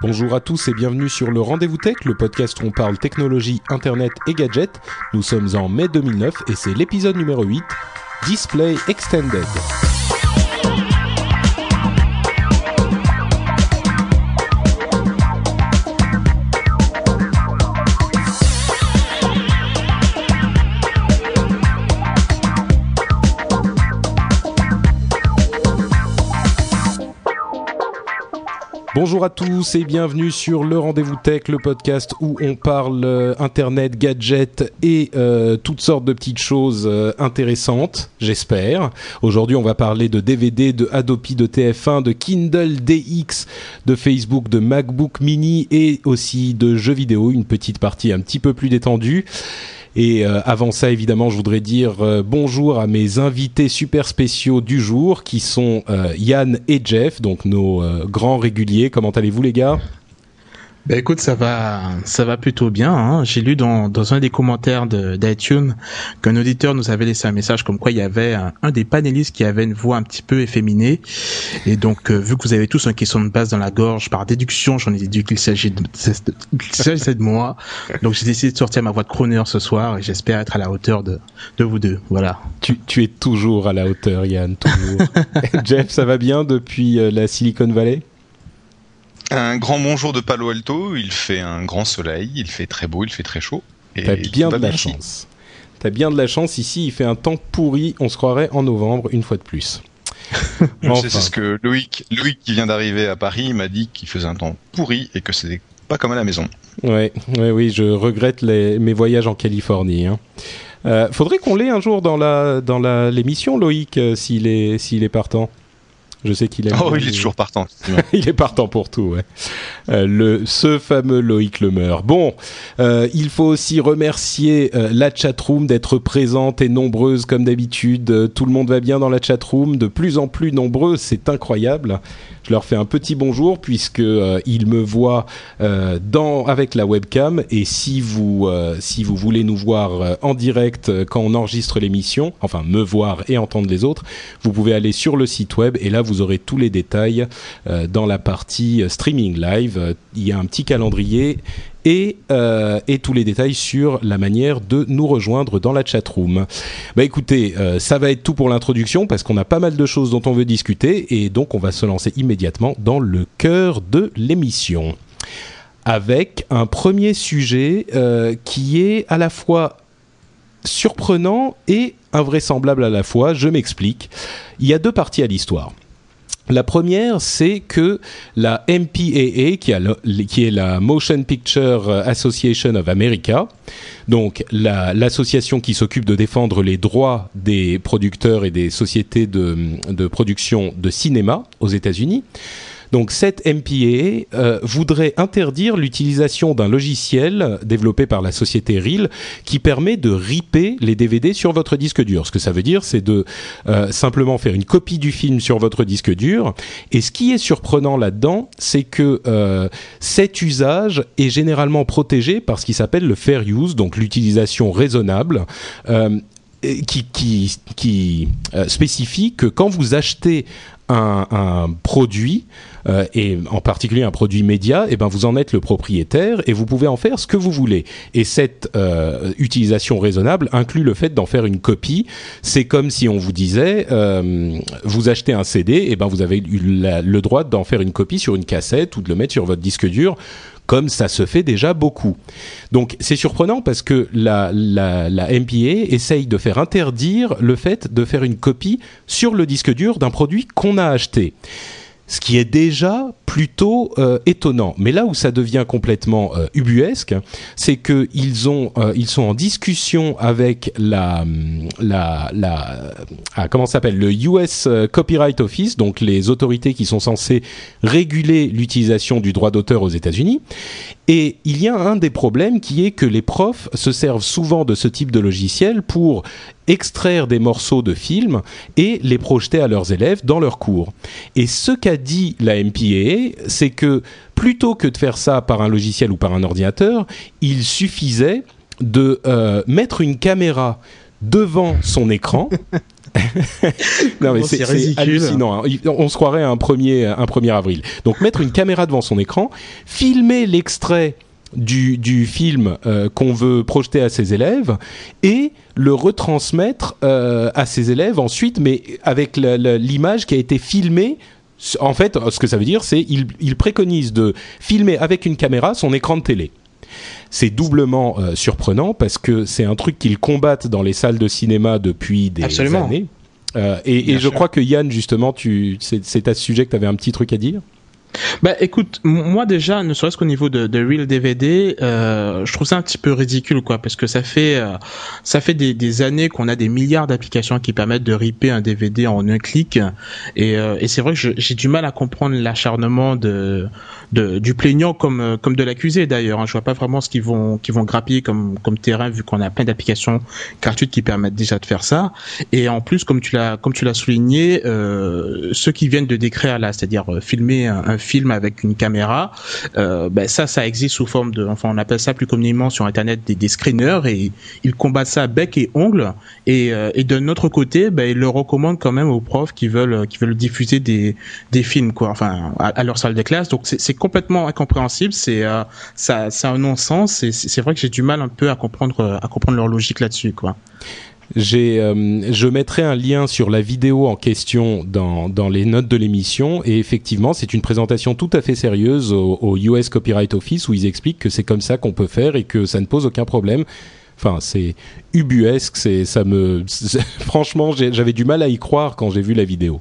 Bonjour à tous et bienvenue sur le Rendez-vous Tech, le podcast où on parle technologie, internet et gadgets. Nous sommes en mai 2009 et c'est l'épisode numéro 8, Display Extended. Bonjour à tous et bienvenue sur le Rendez-vous Tech, le podcast où on parle euh, internet, gadgets et euh, toutes sortes de petites choses euh, intéressantes, j'espère. Aujourd'hui, on va parler de DVD, de Adobe, de TF1, de Kindle DX, de Facebook, de MacBook Mini et aussi de jeux vidéo, une petite partie un petit peu plus détendue. Et euh, avant ça, évidemment, je voudrais dire euh, bonjour à mes invités super spéciaux du jour, qui sont euh, Yann et Jeff, donc nos grands réguliers. Comment allez-vous, les gars? Ben écoute, ça va, ça va plutôt bien. Hein. J'ai lu dans, dans un des commentaires de- d'iTunes qu'un auditeur nous avait laissé un message comme quoi il y avait un, un des panélistes qui avait une voix un petit peu efféminée. Et donc, euh, vu que vous avez tous un question de base dans la gorge, par déduction, j'en ai déduit qu'il s'agit de, s'agissait de moi. Donc, j'ai décidé de sortir ma voix de crooner ce soir et j'espère être à la hauteur de, de vous deux. Voilà. tu, tu es toujours à la hauteur, Yann, toujours. Jeff, ça va bien depuis euh, la Silicon Valley? Un grand bonjour de Palo Alto, il fait un grand soleil, il fait très beau, il fait très chaud. T'as bien de la ici. chance. T'as bien de la chance. Ici, il fait un temps pourri. On se croirait en novembre, une fois de plus. Enfin. C'est ce que Loïc, Loïc qui vient d'arriver à Paris m'a dit qu'il faisait un temps pourri et que c'était pas comme à la maison. Ouais, ouais, oui, je regrette les, mes voyages en Californie. Hein. Euh, faudrait qu'on l'ait un jour dans la dans la l'émission, Loïc, euh, s'il est s'il est partant. Je sais qu'il aime. Oh, il est toujours partant. il est partant pour tout, ouais. Euh, le, ce fameux Loïc Lemeur. Bon, euh, il faut aussi remercier euh, la chatroom d'être présente et nombreuse comme d'habitude. Euh, tout le monde va bien dans la chatroom, de plus en plus nombreux, c'est incroyable. Je leur fais un petit bonjour puisque euh, ils me voient euh, dans avec la webcam et si vous euh, si vous voulez nous voir en direct quand on enregistre l'émission, enfin me voir et entendre les autres, vous pouvez aller sur le site web et là vous aurez tous les détails dans la partie streaming live. Il y a un petit calendrier et, euh, et tous les détails sur la manière de nous rejoindre dans la chatroom. Bah écoutez, euh, ça va être tout pour l'introduction parce qu'on a pas mal de choses dont on veut discuter et donc on va se lancer immédiatement dans le cœur de l'émission avec un premier sujet euh, qui est à la fois surprenant et invraisemblable à la fois. Je m'explique. Il y a deux parties à l'histoire. La première, c'est que la MPAA, qui, est la Motion Picture Association of America, donc la- l'association qui s'occupe de défendre les droits des producteurs et des sociétés de production de cinéma aux États-Unis, donc cette MPAA euh, voudrait interdire l'utilisation d'un logiciel développé par la société Reel qui permet de ripper les DVD sur votre disque dur. Ce que ça veut dire, c'est de euh, simplement faire une copie du film sur votre disque dur. Et ce qui est surprenant là-dedans, c'est que euh, cet usage est généralement protégé par ce qui s'appelle le fair use, donc l'utilisation raisonnable. qui, spécifie que quand vous achetez un, produit, euh, et en particulier un produit média, et ben vous en êtes le propriétaire et vous pouvez en faire ce que vous voulez. Et cette euh, utilisation raisonnable inclut le fait d'en faire une copie. C'est comme si on vous disait, euh, vous achetez un CD, et ben vous avez eu le droit d'en faire une copie sur une cassette ou de le mettre sur votre disque dur comme ça se fait déjà beaucoup. Donc c'est surprenant parce que la, la, la MPA essaye de faire interdire le fait de faire une copie sur le disque dur d'un produit qu'on a acheté. Ce qui est déjà plutôt euh, étonnant. Mais là où ça devient complètement euh, ubuesque, c'est que ils ont, euh, ils sont en discussion avec la, la, la ah, comment s'appelle? Le US Copyright Office, donc les autorités qui sont censées réguler l'utilisation du droit d'auteur aux États-Unis. Et il y a un des problèmes qui est que les profs se servent souvent de ce type de logiciel pour extraire des morceaux de films et les projeter à leurs élèves dans leurs cours. Et ce qu'a dit la MPAA, c'est que plutôt que de faire ça par un logiciel ou par un ordinateur, il suffisait de euh, mettre une caméra devant son écran. non mais c'est hallucinant. Hein. On se croirait un premier un 1er avril. Donc mettre une caméra devant son écran, filmer l'extrait du, du film euh, qu'on veut projeter à ses élèves et le retransmettre euh, à ses élèves ensuite, mais avec l'image qui a été filmée en fait, ce que ça veut dire, c'est il, il préconise de filmer avec une caméra son écran de télé. C'est doublement euh, surprenant parce que c'est un truc qu'ils combattent dans les salles de cinéma depuis des années. et, et je crois que Yann, justement, tu, c'est à ce sujet que tu avais un petit truc à dire? Bah écoute, moi déjà, ne serait-ce qu'au niveau de, de Real DVD, euh, je trouve ça un petit peu ridicule quoi, parce que ça fait euh, ça fait des, des années qu'on a des milliards d'applications qui permettent de ripper un DVD en un clic, et, euh, et c'est vrai que j'ai du mal à comprendre l'acharnement de, de du plaignant comme euh, comme de l'accusé d'ailleurs. Hein. Je vois pas vraiment ce qu'ils vont qu'ils vont grappiller comme comme terrain vu qu'on a plein d'applications gratuites qui permettent déjà de faire ça, et en plus comme tu l'as comme tu l'as souligné, euh, ceux qui viennent de décrire là, c'est-à-dire filmer un, un film avec une caméra, euh, ben ça, ça existe sous forme de, enfin on appelle ça plus communément sur Internet des, des screeners et ils combattent ça bec et ongle. Et, euh, de notre côté, ben, ils le recommandent quand même aux profs qui veulent, qui veulent diffuser des, des films quoi, enfin à, leur salle de classe. Donc c'est complètement incompréhensible, c'est euh, ça, un non-sens. C'est vrai que j'ai du mal un peu à comprendre, à comprendre leur logique là-dessus quoi. Euh, je mettrai un lien sur la vidéo en question dans, les notes de l'émission et effectivement c'est une présentation tout à fait sérieuse au, US Copyright Office où ils expliquent que c'est comme ça qu'on peut faire et que ça ne pose aucun problème. Enfin, c'est ubuesque, ça me franchement j'avais du mal à y croire quand j'ai vu la vidéo.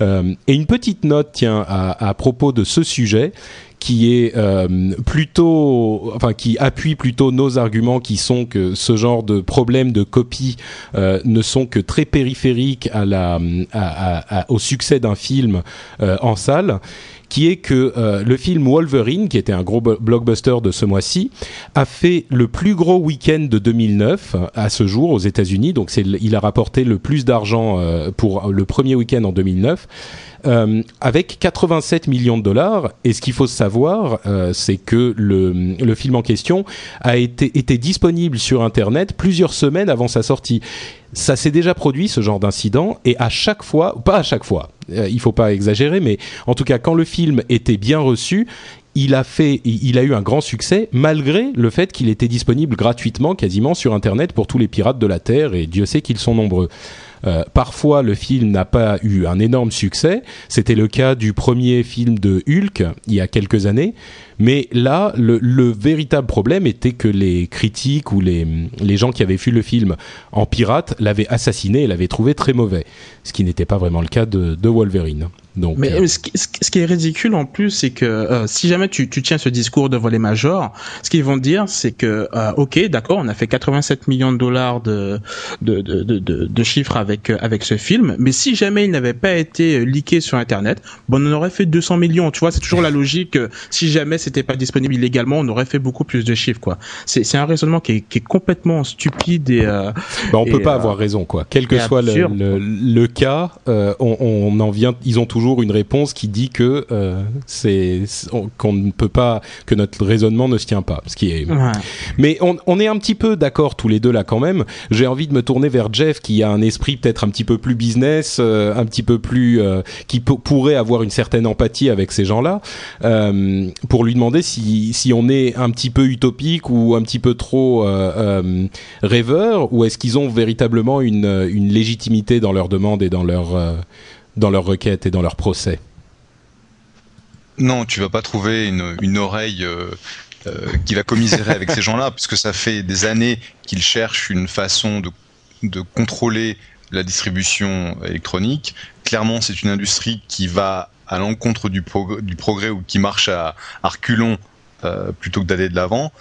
Euh, et une petite note tiens à, propos de ce sujet qui est euh, plutôt, enfin qui appuie plutôt nos arguments, qui sont que ce genre de problèmes de copie euh, ne sont que très périphériques au succès d'un film en salle qui est que euh, le film Wolverine, qui était un gros blockbuster de ce mois-ci, a fait le plus gros week-end de 2009 à ce jour aux États-Unis. Donc, il a rapporté le plus d'argent euh, pour le premier week-end en 2009 euh, avec 87 millions de dollars. Et ce qu'il faut savoir, euh, c'est que le, film en question a été disponible sur Internet plusieurs semaines avant sa sortie. Ça s'est déjà produit ce genre d'incident et à chaque fois, pas à chaque fois, euh, il faut pas exagérer, mais en tout cas quand le film était bien reçu, il a fait, il a eu un grand succès malgré le fait qu'il était disponible gratuitement quasiment sur Internet pour tous les pirates de la Terre et Dieu sait qu'ils sont nombreux. Euh, parfois, le film n'a pas eu un énorme succès. C'était le cas du premier film de Hulk il y a quelques années. Mais là, le, le véritable problème était que les critiques ou les, gens qui avaient vu le film en pirate l'avaient assassiné et l'avaient trouvé très mauvais. Ce qui n'était pas vraiment le cas de Wolverine. Donc, mais euh... ce, qui, ce, qui, est ridicule en plus, c'est que euh, si jamais tu, tu, tiens ce discours devant les majors, ce qu'ils vont dire, c'est que euh, ok, d'accord, on a fait 87 millions de dollars de de, de, de, de chiffres avec euh, avec ce film, mais si jamais il n'avait pas été leaké sur Internet, bon, on aurait fait 200 millions. Tu vois, c'est toujours la logique. si jamais c'était pas disponible illégalement, on aurait fait beaucoup plus de chiffres, quoi. C'est un raisonnement qui est, qui est complètement stupide et. Euh, bah, on et, peut pas avoir raison, quoi. Quel que soit le, le, le, cas, on, on en vient. Ils ont toujours une réponse qui dit que euh, c'est qu'on ne peut pas que notre raisonnement ne se tient pas. Ce qui est. Ouais. Mais on, on, est un petit peu d'accord tous les deux là quand même. J'ai envie de me tourner vers Jeff qui a un esprit peut-être un petit peu plus business, euh, un petit peu plus euh, qui pourrait avoir une certaine empathie avec ces gens-là, pour lui demander si si on est un petit peu utopique ou un petit peu trop rêveur ou est-ce qu'ils ont véritablement une une légitimité dans leurs demandes et dans leur dans leurs requêtes et dans leurs procès. Non, tu vas pas trouver une, une oreille euh, euh, qui va commisérer avec ces gens-là, puisque ça fait des années qu'ils cherchent une façon de, de contrôler la distribution électronique. Clairement, c'est une industrie qui va à l'encontre du, du, progrès ou qui marche à, à reculons plutôt que d'aller de l'avant.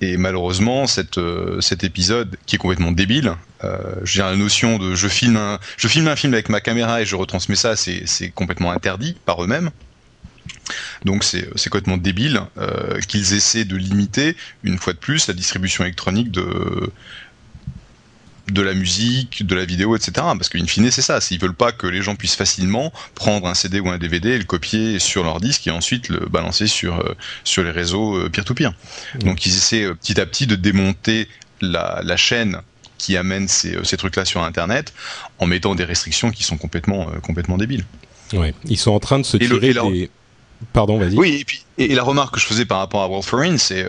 Et malheureusement, cette, cet épisode qui est complètement débile, euh, j'ai la notion de je filme un, je filme un film avec ma caméra et je retransmets ça, c'est complètement interdit par eux-mêmes. Donc c'est complètement débile euh, qu'ils essaient de limiter une fois de plus la distribution électronique de de la musique, de la vidéo, etc. Parce qu'in fine, c'est ça. S'ils veulent pas que les gens puissent facilement prendre un CD ou un DVD et le copier sur leur disque et ensuite le balancer sur euh, sur les réseaux peer-to-peer. Mmh. Donc ils essaient euh, petit à petit de démonter la, la chaîne qui amène ces, euh, ces trucs-là sur Internet en mettant des restrictions qui sont complètement complètement débiles. Ouais, ils sont en train de se tirer des... Pardon, vas-y. Oui, et puis et, la remarque que je faisais par rapport à World for c'est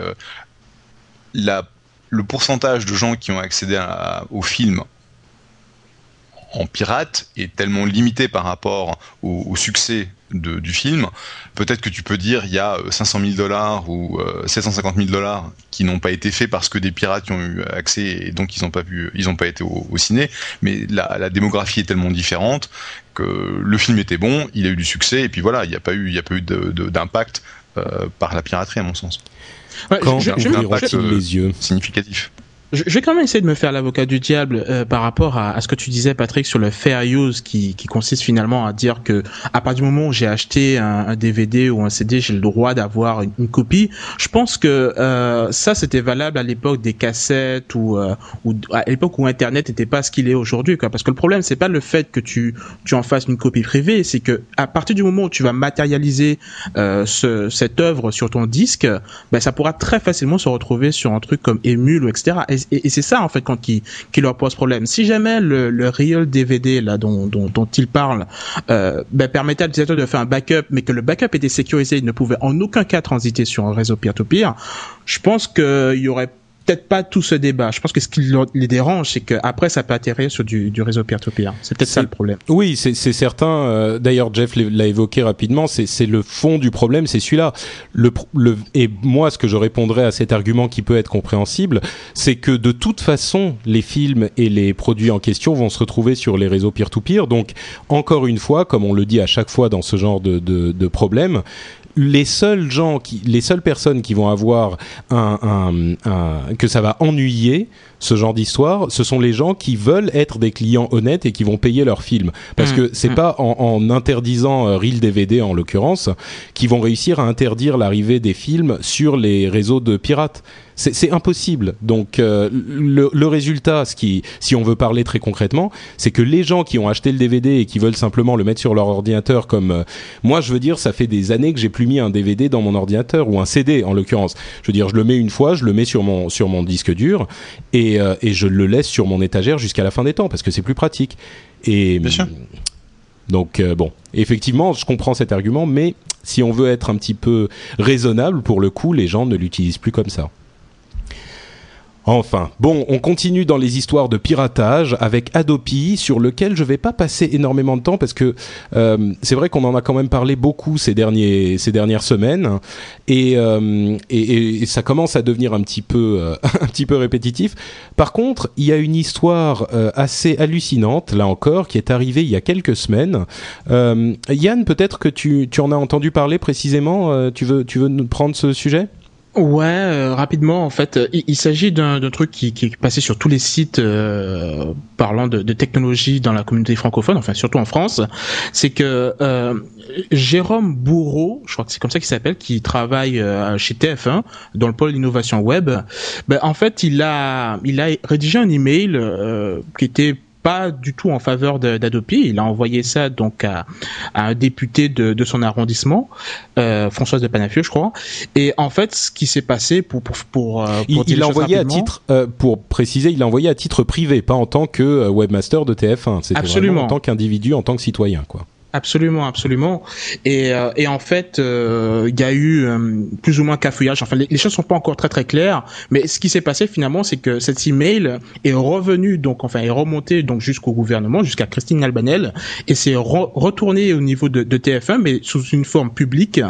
la le pourcentage de gens qui ont accédé au film en pirate est tellement limité par rapport au, succès du film. Peut-être que tu peux dire il y a 500 000 dollars ou 750 000 dollars qui n'ont pas été faits parce que des pirates y ont eu accès et donc ils n'ont pas été au, ciné. Mais la, démographie est tellement différente que le film était bon, il a eu du succès et puis voilà, il n'y a pas eu, il y a pas eu d'impact euh, par la piraterie à mon sens. Quand je, je, les yeux significatif je vais quand même essayer de me faire l'avocat du diable euh, par rapport à, à, ce que tu disais, Patrick, sur le fair use, qui, qui consiste finalement à dire que à partir du moment où j'ai acheté un, un, DVD ou un CD, j'ai le droit d'avoir une, copie. Je pense que euh, ça, c'était valable à l'époque des cassettes ou, euh, ou à l'époque où Internet n'était pas ce qu'il est aujourd'hui. Parce que le problème, c'est pas le fait que tu, tu en fasses une copie privée, c'est que à partir du moment où tu vas matérialiser euh, ce, cette œuvre sur ton disque, ben, ça pourra très facilement se retrouver sur un truc comme Emule ou etc. Et et, c'est ça en fait quand qui, qui leur pose problème. Si jamais le, le real DVD là dont, dont, dont ils parlent euh, ben, permettait à l'utilisateur de faire un backup, mais que le backup était sécurisé, il ne pouvait en aucun cas transiter sur un réseau peer-to-peer, je pense qu'il y aurait peut-être pas tout ce débat. Je pense que ce qui les dérange, c'est qu'après, ça peut atterrir sur du, du réseau peer-to-peer. C'est peut-être ça le problème. Oui, c'est certain. Euh, d'ailleurs, Jeff l'a évoqué rapidement. C'est le fond du problème, c'est celui-là. Le, le, et moi, ce que je répondrais à cet argument qui peut être compréhensible, c'est que de toute façon, les films et les produits en question vont se retrouver sur les réseaux peer-to-peer. Donc, encore une fois, comme on le dit à chaque fois dans ce genre de, de, de problème, les seuls gens qui, les seules personnes qui vont avoir un, un, que ça va ennuyer ce genre d'histoire, ce sont les gens qui veulent être des clients honnêtes et qui vont payer leur film. Parce mmh, que c'est mmh. pas en, en, interdisant euh, Reel DVD en l'occurrence qui vont réussir à interdire l'arrivée des films sur les réseaux de pirates. C'est impossible. Donc euh, le, le, résultat, ce qui, si on veut parler très concrètement, c'est que les gens qui ont acheté le DVD et qui veulent simplement le mettre sur leur ordinateur, comme euh, moi, je veux dire, ça fait des années que j'ai plus mis un DVD dans mon ordinateur ou un CD en l'occurrence. Je veux dire, je le mets une fois, je le mets sur mon sur mon disque dur et euh, et, je le laisse sur mon étagère jusqu'à la fin des temps parce que c'est plus pratique. Et Bien sûr. Donc euh, bon, effectivement, je comprends cet argument, mais si on veut être un petit peu raisonnable, pour le coup, les gens ne l'utilisent plus comme ça. Enfin, bon, on continue dans les histoires de piratage avec Adopi, sur lequel je vais pas passer énormément de temps parce que euh, c'est vrai qu'on en a quand même parlé beaucoup ces derniers ces dernières semaines et, euh, ça commence à devenir un petit peu euh, un petit peu répétitif. Par contre, il y a une histoire assez hallucinante là encore qui est arrivée il y a quelques semaines. Yann, peut-être que tu tu en as entendu parler précisément. tu veux tu veux nous prendre ce sujet? Ouais, euh, rapidement en fait, il, s'agit d'un truc qui, qui, est passé sur tous les sites euh, parlant de, de, technologie dans la communauté francophone, enfin surtout en France. C'est que euh, Jérôme Bourreau, je crois que c'est comme ça qu'il s'appelle, qui travaille euh, chez TF1 dans le pôle innovation web. Ben, en fait, il a il a rédigé un email qui était pas du tout en faveur d'Adopi. Il a envoyé ça donc à, à un député de, de son arrondissement, euh, Françoise de Panafieux, je crois. Et en fait, ce qui s'est passé pour pour pour, euh, il, l'a envoyé à titre euh, pour préciser, il l'a envoyé à titre privé, pas en tant que euh, webmaster de TF1. C'était vraiment en tant qu'individu, en tant que citoyen, quoi. Absolument, absolument. Et, euh, et en fait, euh, il y a eu euh, plus ou moins cafouillage. Enfin, les, les, choses sont pas encore très très claires. Mais ce qui s'est passé finalement, c'est que cet email est revenu donc, enfin, est remonté donc jusqu'au gouvernement, jusqu'à Christine Albanel, et c'est retourné au niveau de, de, TF1, mais sous une forme publique.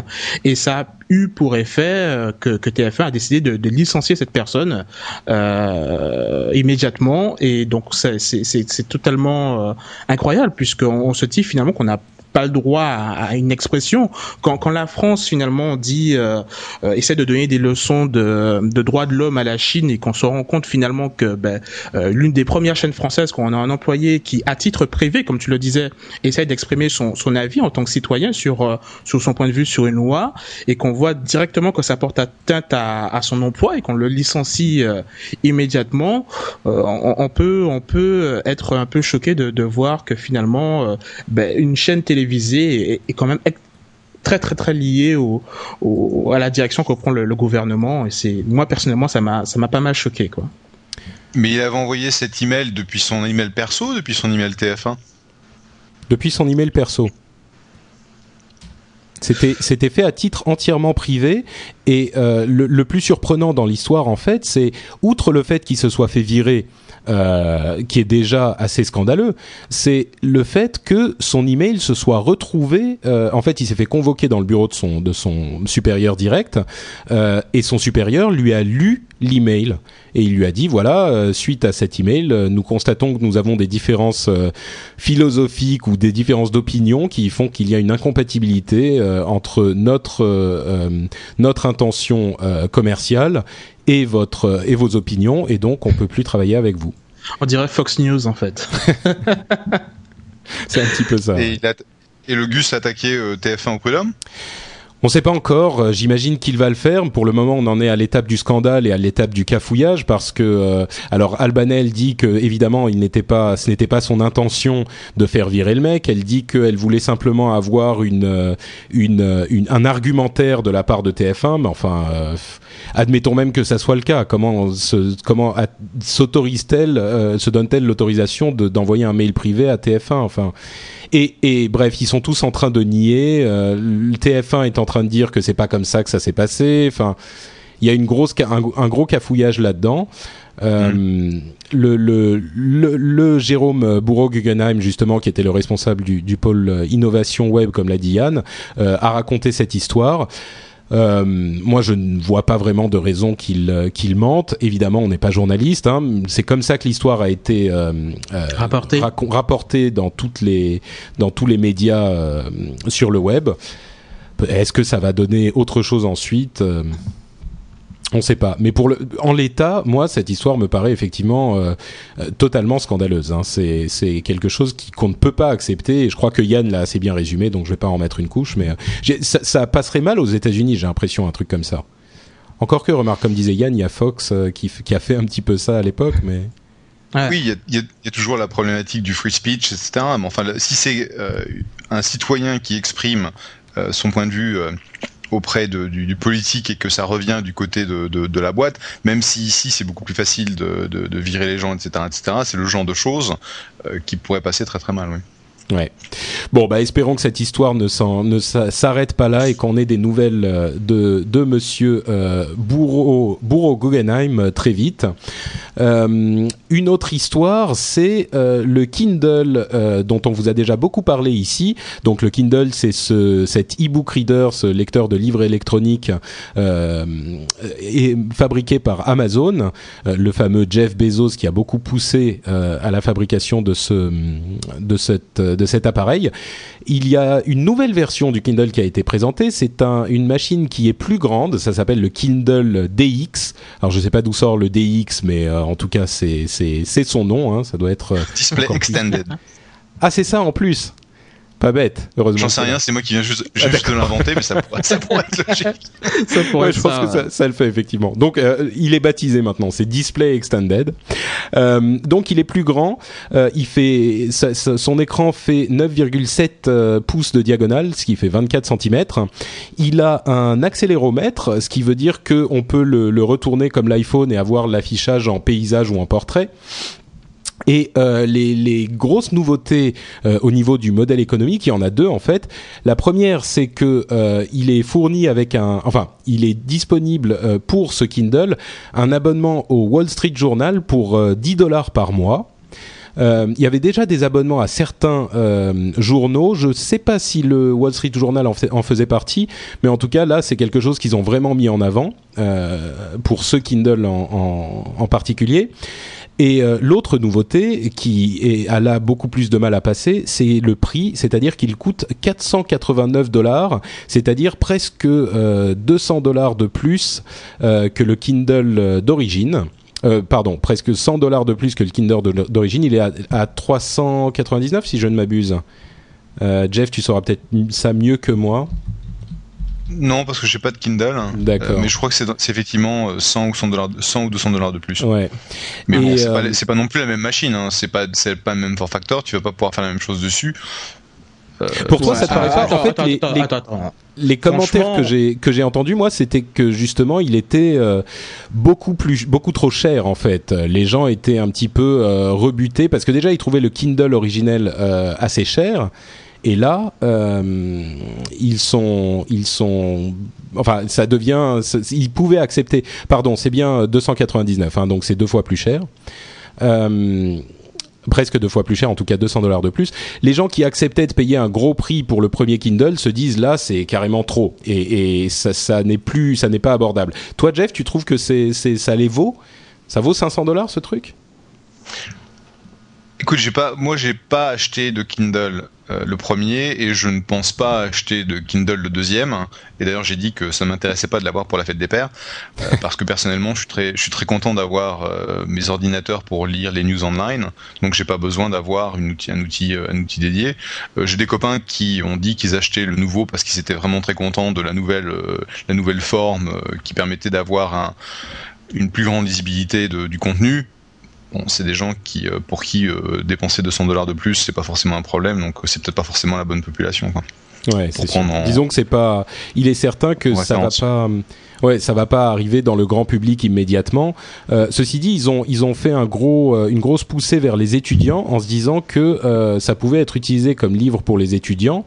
Et ça eu pour effet que, que TF1 a décidé de, licencier cette personne immédiatement. Et donc, c'est totalement incroyable puisqu'on se dit finalement qu'on a pas le droit à, une expression. Quand, quand la France finalement dit euh, euh, essaie de donner des leçons de, de droits de l'homme à la Chine et qu'on se rend compte finalement que ben, euh, l'une des premières chaînes françaises qu'on a un employé qui à titre privé, comme tu le disais, essaie d'exprimer son, son avis en tant que citoyen sur sur son point de vue sur une loi et qu'on voit directement que ça porte atteinte à, son emploi et qu'on le licencie immédiatement, on, on, peut on peut être un peu choqué de, de voir que finalement ben, une chaîne télé télévisé est, quand même très très très lié au, à la direction que prend le, gouvernement et c'est moi personnellement ça m'a ça m'a pas mal choqué quoi. Mais il avait envoyé cet email depuis son email perso, depuis son email TF1 Depuis son email perso. C'était, c'était fait à titre entièrement privé et euh, le, plus surprenant dans l'histoire en fait, c'est outre le fait qu'il se soit fait virer euh, qui est déjà assez scandaleux, c'est le fait que son email se soit retrouvé. Euh, en fait, il s'est fait convoquer dans le bureau de son supérieur direct, et son supérieur lui a lu l'email et il lui a dit voilà suite à cet email nous constatons que nous avons des différences philosophiques ou des différences d'opinion qui font qu'il y a une incompatibilité entre notre notre intention commerciale et votre et vos opinions et donc on peut plus travailler avec vous. On dirait Fox News en fait. C'est un petit peu ça. Et, et le Gus a attaqué TF1 au prud'homme on ne sait pas encore. Euh, j'imagine qu'il va le faire. Pour le moment, on en est à l'étape du scandale et à l'étape du cafouillage parce que euh, alors Albanel dit que évidemment, il n'était pas, ce n'était pas son intention de faire virer le mec. Elle dit qu'elle voulait simplement avoir une, euh, une, une, un argumentaire de la part de TF1. Mais enfin, admettons même que ça soit le cas. Comment se, comment s'autorise-t-elle, se donne-t-elle l'autorisation d'envoyer un mail privé à TF1 Enfin. Et, et, bref, ils sont tous en train de nier. Euh, le TF1 est en train de dire que c'est pas comme ça que ça s'est passé. Enfin, il y a une grosse, un, gros cafouillage là-dedans. Euh, mm. le, le, le, le, Jérôme Bourreau-Guggenheim, justement, qui était le responsable du, du pôle innovation web, comme l'a dit Yann, euh, a raconté cette histoire. Euh, moi, je ne vois pas vraiment de raison qu'il euh, qu'il mente. Évidemment, on n'est pas journaliste. Hein. C'est comme ça que l'histoire a été euh, rapportée dans toutes les dans tous les médias sur le web. Est-ce que ça va donner autre chose ensuite? On ne sait pas, mais pour le, en l'état, moi, cette histoire me paraît effectivement euh, euh, totalement scandaleuse. Hein. C'est, c'est quelque chose qui, qu'on ne peut pas accepter. Et je crois que Yann l'a assez bien résumé, donc je vais pas en mettre une couche. Mais euh, ça, ça, passerait mal aux États-Unis, j'ai l'impression, un truc comme ça. Encore que, remarque, comme disait Yann, il y a Fox qui, qui, a fait un petit peu ça à l'époque, mais. Oui, il y, y, y, a toujours la problématique du free speech, etc. Mais enfin, si c'est un citoyen qui exprime son point de vue auprès du, politique et que ça revient du côté de, la boîte, même si ici c'est beaucoup plus facile de, virer les gens, etc., etc., c'est le genre de choses euh, qui pourrait passer très très mal. Ouais. Bon, bah espérons que cette histoire ne, s'arrête pas là et qu'on ait des nouvelles euh, de, de Monsieur euh, Bourreau, Bourreau Guggenheim euh, très vite. Une autre histoire, c'est le Kindle dont on vous a déjà beaucoup parlé ici. Donc le Kindle, c'est ce, cet e-book reader, ce lecteur de livres électroniques est fabriqué par Amazon, le fameux Jeff Bezos qui a beaucoup poussé à la fabrication de ce de cette de cet appareil. Il y a une nouvelle version du Kindle qui a été présentée. C'est un, une machine qui est plus grande. Ça s'appelle le Kindle DX. Alors je ne sais pas d'où sort le DX, mais euh, en tout cas c'est son nom. Hein. Ça doit être euh, display extended. Ah c'est ça en plus. Pas bête, heureusement. J'en sais rien, c'est moi qui viens juste, ah, juste de l'inventer, mais ça pourrait, ça pourrait être logique. ça pourrait ouais, je pense que ça, ça, le fait effectivement. Donc, euh, il est baptisé maintenant, c'est Display Extended. Euh, donc, il est plus grand. Euh, il fait, son écran fait 9,7 euh, pouces de diagonale, ce qui fait 24 cm. Il a un accéléromètre, ce qui veut dire que on peut le, le retourner comme l'iPhone et avoir l'affichage en paysage ou en portrait. Et euh, les, les, grosses nouveautés euh, au niveau du modèle économique, il y en a deux en fait. La première, c'est que euh, il est fourni avec un, enfin, il est disponible euh, pour ce Kindle un abonnement au Wall Street Journal pour 10 dollars par mois. il y avait déjà des abonnements à certains journaux. Je ne sais pas si le Wall Street Journal en, en faisait partie, mais en tout cas là, c'est quelque chose qu'ils ont vraiment mis en avant pour ce Kindle en, en, en particulier. Et euh, l'autre nouveauté qui est, a là beaucoup plus de mal à passer, c'est le prix, c'est-à-dire qu'il coûte 489 dollars, c'est-à-dire presque 200 dollars de plus que le Kindle d'origine. Euh, pardon, presque 100 dollars de plus que le Kindle d'origine. Il est à, à, 399 si je ne m'abuse. Euh, Jeff, tu sauras peut-être ça mieux que moi. Non, parce que j'ai pas de Kindle. D'accord. Euh, mais je crois que c'est effectivement 100 ou 100 dollars, 100 ou 200 dollars de plus. Ouais. Mais bon, c'est pas, pas, non plus la même machine. Hein. C'est pas, c'est pas le même form factor. Tu vas pas pouvoir faire la même chose dessus. Pour toi, ça te paraît pas En fait, attends, les, attends, les, attends, attends. les commentaires que j'ai que j'ai entendus, moi, c'était que justement, il était euh, beaucoup plus beaucoup trop cher. En fait, les gens étaient un petit peu euh, rebutés parce que déjà, ils trouvaient le Kindle originel euh, assez cher. Et là, euh, ils sont, ils sont, enfin, ça devient, ils pouvaient accepter. Pardon, c'est bien 299, hein, donc c'est deux fois plus cher. Euh, presque deux fois plus cher, en tout cas 200 dollars de plus. Les gens qui acceptaient de payer un gros prix pour le premier Kindle se disent là c'est carrément trop et, ça, n'est plus, ça n'est pas abordable. Toi Jeff, tu trouves que ça les vaut? Ça vaut 500 dollars ce truc? Écoute, j'ai pas, moi j'ai pas acheté de Kindle euh, le premier et je ne pense pas acheter de Kindle le deuxième. Et d'ailleurs, j'ai dit que ça m'intéressait pas de l'avoir pour la fête des pères euh, parce que personnellement, je suis très, je suis très content d'avoir euh, mes ordinateurs pour lire les news online. Donc, j'ai pas besoin d'avoir un outil, un outil, un outil dédié. j'ai des copains qui ont dit qu'ils achetaient le nouveau parce qu'ils étaient vraiment très contents de la nouvelle, la nouvelle forme qui permettait d'avoir un, une plus grande lisibilité de, du contenu bon, c'est des gens qui, euh, pour qui euh, dépenser 200 dollars de plus, c'est pas forcément un problème, donc euh, c'est peut-être pas forcément la bonne population. Quoi. Ouais, c'est. En... Disons que c'est pas. Il est certain que ça va pas. Ouais, ça va pas arriver dans le grand public immédiatement. Euh, ceci dit, ils ont ils ont fait un gros euh, une grosse poussée vers les étudiants en se disant que euh, ça pouvait être utilisé comme livre pour les étudiants.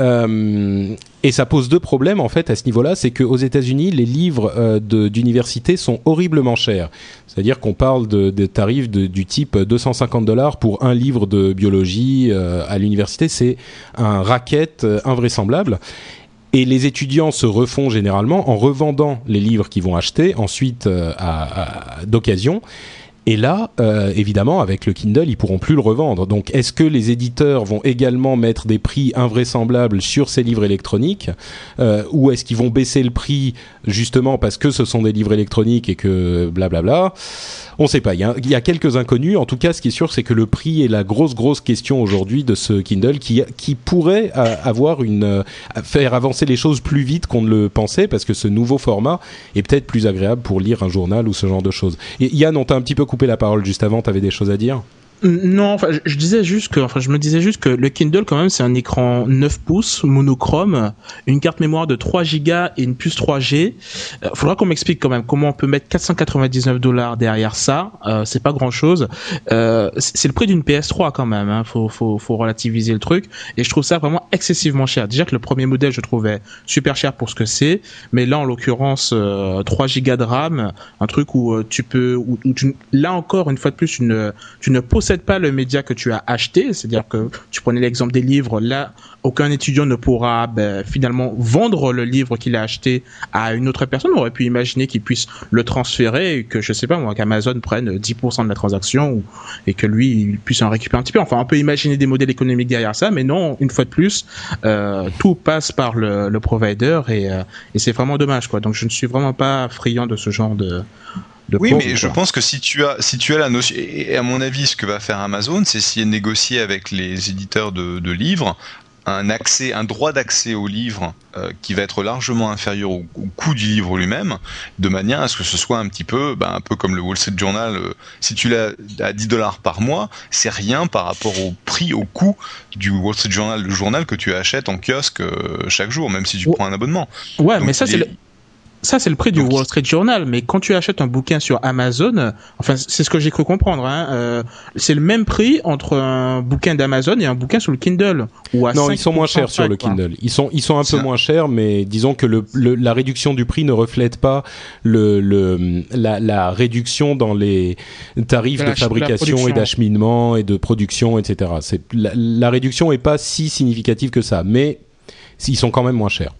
Euh, et ça pose deux problèmes en fait à ce niveau-là, c'est qu'aux États-Unis, les livres euh, d'université sont horriblement chers. C'est-à-dire qu'on parle de, tarifs du type 250 dollars pour un livre de biologie euh, à l'université, c'est un racket euh, invraisemblable. Et les étudiants se refont généralement en revendant les livres qu'ils vont acheter ensuite euh, d'occasion. Et là, euh, évidemment, avec le Kindle, ils pourront plus le revendre. Donc, est-ce que les éditeurs vont également mettre des prix invraisemblables sur ces livres électroniques, euh, ou est-ce qu'ils vont baisser le prix justement parce que ce sont des livres électroniques et que blablabla? On ne sait pas. Il y, a, quelques inconnus. En tout cas, ce qui est sûr, c'est que le prix est la grosse grosse question aujourd'hui de ce Kindle qui pourrait avoir une faire avancer les choses plus vite qu'on ne le pensait parce que ce nouveau format est peut-être plus agréable pour lire un journal ou ce genre de choses. Et Yann, on t'a un petit peu coupé la parole juste avant, tu avais des choses à dire? Non, enfin, je disais juste que, enfin, je me disais juste que le Kindle, quand même, c'est un écran 9 pouces, monochrome, une carte mémoire de 3 Go et une puce 3G. Euh, faudra qu'on m'explique quand même comment on peut mettre 499 dollars derrière ça. Euh, c'est pas grand chose. Euh, c'est le prix d'une PS3 quand même. Hein. Faut, faut, faut relativiser le truc. Et je trouve ça vraiment excessivement cher. Déjà que le premier modèle, je trouvais super cher pour ce que c'est, mais là, en l'occurrence, euh, 3 Go de RAM, un truc où euh, tu peux, où, où tu, là encore, une fois de plus, une, tu ne possèdes pas le média que tu as acheté, c'est-à-dire que tu prenais l'exemple des livres, là, aucun étudiant ne pourra ben, finalement vendre le livre qu'il a acheté à une autre personne. On aurait pu imaginer qu'il puisse le transférer que, je sais pas moi, qu'Amazon prenne 10% de la transaction et que lui, il puisse en récupérer un petit peu. Enfin, on peut imaginer des modèles économiques derrière ça, mais non, une fois de plus, euh, tout passe par le, le provider et, euh, et c'est vraiment dommage, quoi. Donc, je ne suis vraiment pas friand de ce genre de, oui, pauvre, mais quoi. je pense que si tu as, si tu as la notion, et à mon avis, ce que va faire Amazon, c'est essayer de négocier avec les éditeurs de, de livres un accès, un droit d'accès au livre euh, qui va être largement inférieur au, au coût du livre lui-même, de manière à ce que ce soit un petit peu, bah, un peu comme le Wall Street Journal. Euh, si tu l'as à 10 dollars par mois, c'est rien par rapport au prix, au coût du Wall Street Journal, le journal que tu achètes en kiosque euh, chaque jour, même si tu prends un abonnement. Ouais, Donc, mais ça c'est le ça c'est le prix du Wall Street Journal, mais quand tu achètes un bouquin sur Amazon, enfin c'est ce que j'ai cru comprendre, hein, euh, c'est le même prix entre un bouquin d'Amazon et un bouquin sur le Kindle. Ou à non, ils sont moins chers sur le Kindle. Ils sont ils sont un peu moins chers, mais disons que le, le, la réduction du prix ne reflète pas le, le la, la réduction dans les tarifs de, de fabrication et d'acheminement et de production, etc. La, la réduction est pas si significative que ça, mais ils sont quand même moins chers.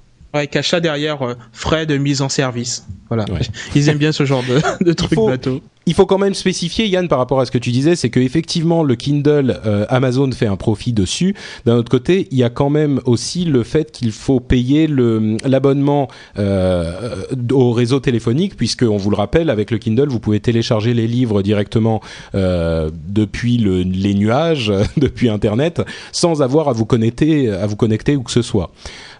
Cache ça derrière euh, frais de mise en service. Voilà. Ouais. Ils aiment bien ce genre de, de faut, bateau. il faut quand même spécifier, Yann, par rapport à ce que tu disais, c'est que effectivement le Kindle, euh, Amazon fait un profit dessus. D'un autre côté, il y a quand même aussi le fait qu'il faut payer l'abonnement euh, au réseau téléphonique, puisque on vous le rappelle, avec le Kindle, vous pouvez télécharger les livres directement euh, depuis le, les nuages, depuis Internet, sans avoir à vous connecter, à vous connecter où que ce soit.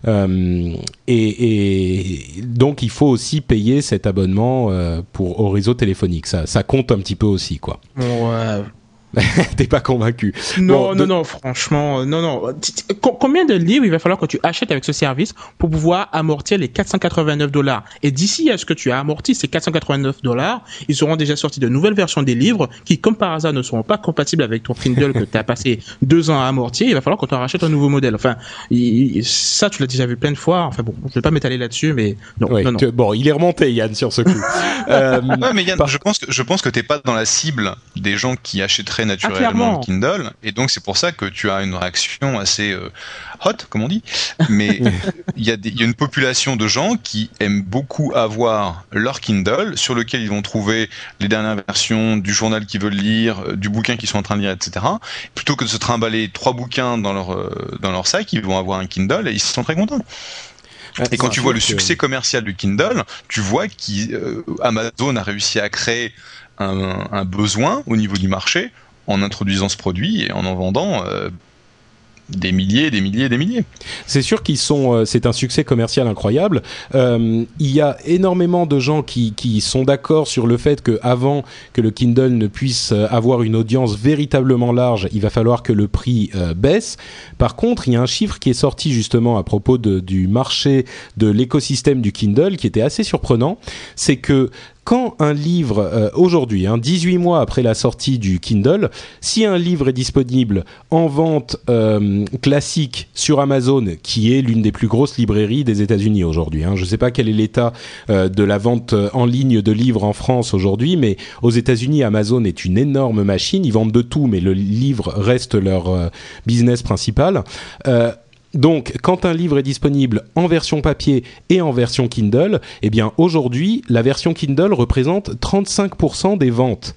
Euh, et, donc il faut aussi payer cet abonnement euh, pour au réseau téléphonique. Ça, ça compte un petit peu aussi, quoi. T'es pas convaincu Non, bon, non, de... non, franchement, euh, non, non. Combien de livres il va falloir que tu achètes avec ce service pour pouvoir amortir les 489 dollars? Et d'ici à ce que tu as amorti ces 489 dollars, ils seront déjà sortis de nouvelles versions des livres qui, comme par hasard, ne seront pas compatibles avec ton Kindle que tu as passé deux ans à amortir. Il va falloir que tu rachètes un nouveau modèle. Enfin, il, ça, tu l'as déjà vu plein de fois. Enfin bon, je vais pas m'étaler là-dessus, mais non, oui, non, non. Bon, il est remonté, Yann, sur ce coup. euh, ouais, mais Yann, par... je pense que je pense que t'es pas dans la cible des gens qui achèteraient naturellement ah, le Kindle, et donc c'est pour ça que tu as une réaction assez euh, hot, comme on dit. Mais il y, y, a une population de gens qui aiment beaucoup avoir leur Kindle, sur lequel ils vont trouver les dernières versions du journal qu'ils veulent lire, du bouquin qu'ils sont en train de lire, etc. Plutôt que de se trimballer trois bouquins dans leur euh, dans leur sac, ils vont avoir un Kindle et ils sont très contents. Et quand tu vois le succès commercial du Kindle, tu vois qu'Amazon euh, a réussi à créer un, un, besoin au niveau du marché en introduisant ce produit et en en vendant euh, des milliers, des milliers, des milliers. C'est sûr qu'ils sont, euh, c'est un succès commercial incroyable. Euh, il y a énormément de gens qui, sont d'accord sur le fait que avant que le Kindle ne puisse avoir une audience véritablement large, il va falloir que le prix baisse. Par contre, il y a un chiffre qui est sorti justement à propos du marché de l'écosystème du Kindle qui était assez surprenant. C'est que quand un livre, euh, aujourd'hui, hein, 18 mois après la sortie du Kindle, si un livre est disponible en vente euh, classique sur Amazon, qui est l'une des plus grosses librairies des États-Unis aujourd'hui, hein, je ne sais pas quel est l'état euh, de la vente en ligne de livres en France aujourd'hui, mais aux États-Unis, Amazon est une énorme machine. Ils vendent de tout, mais le livre reste leur business principal. Donc, quand un livre est disponible en version papier et en version Kindle, eh bien aujourd'hui, la version Kindle représente 35% des ventes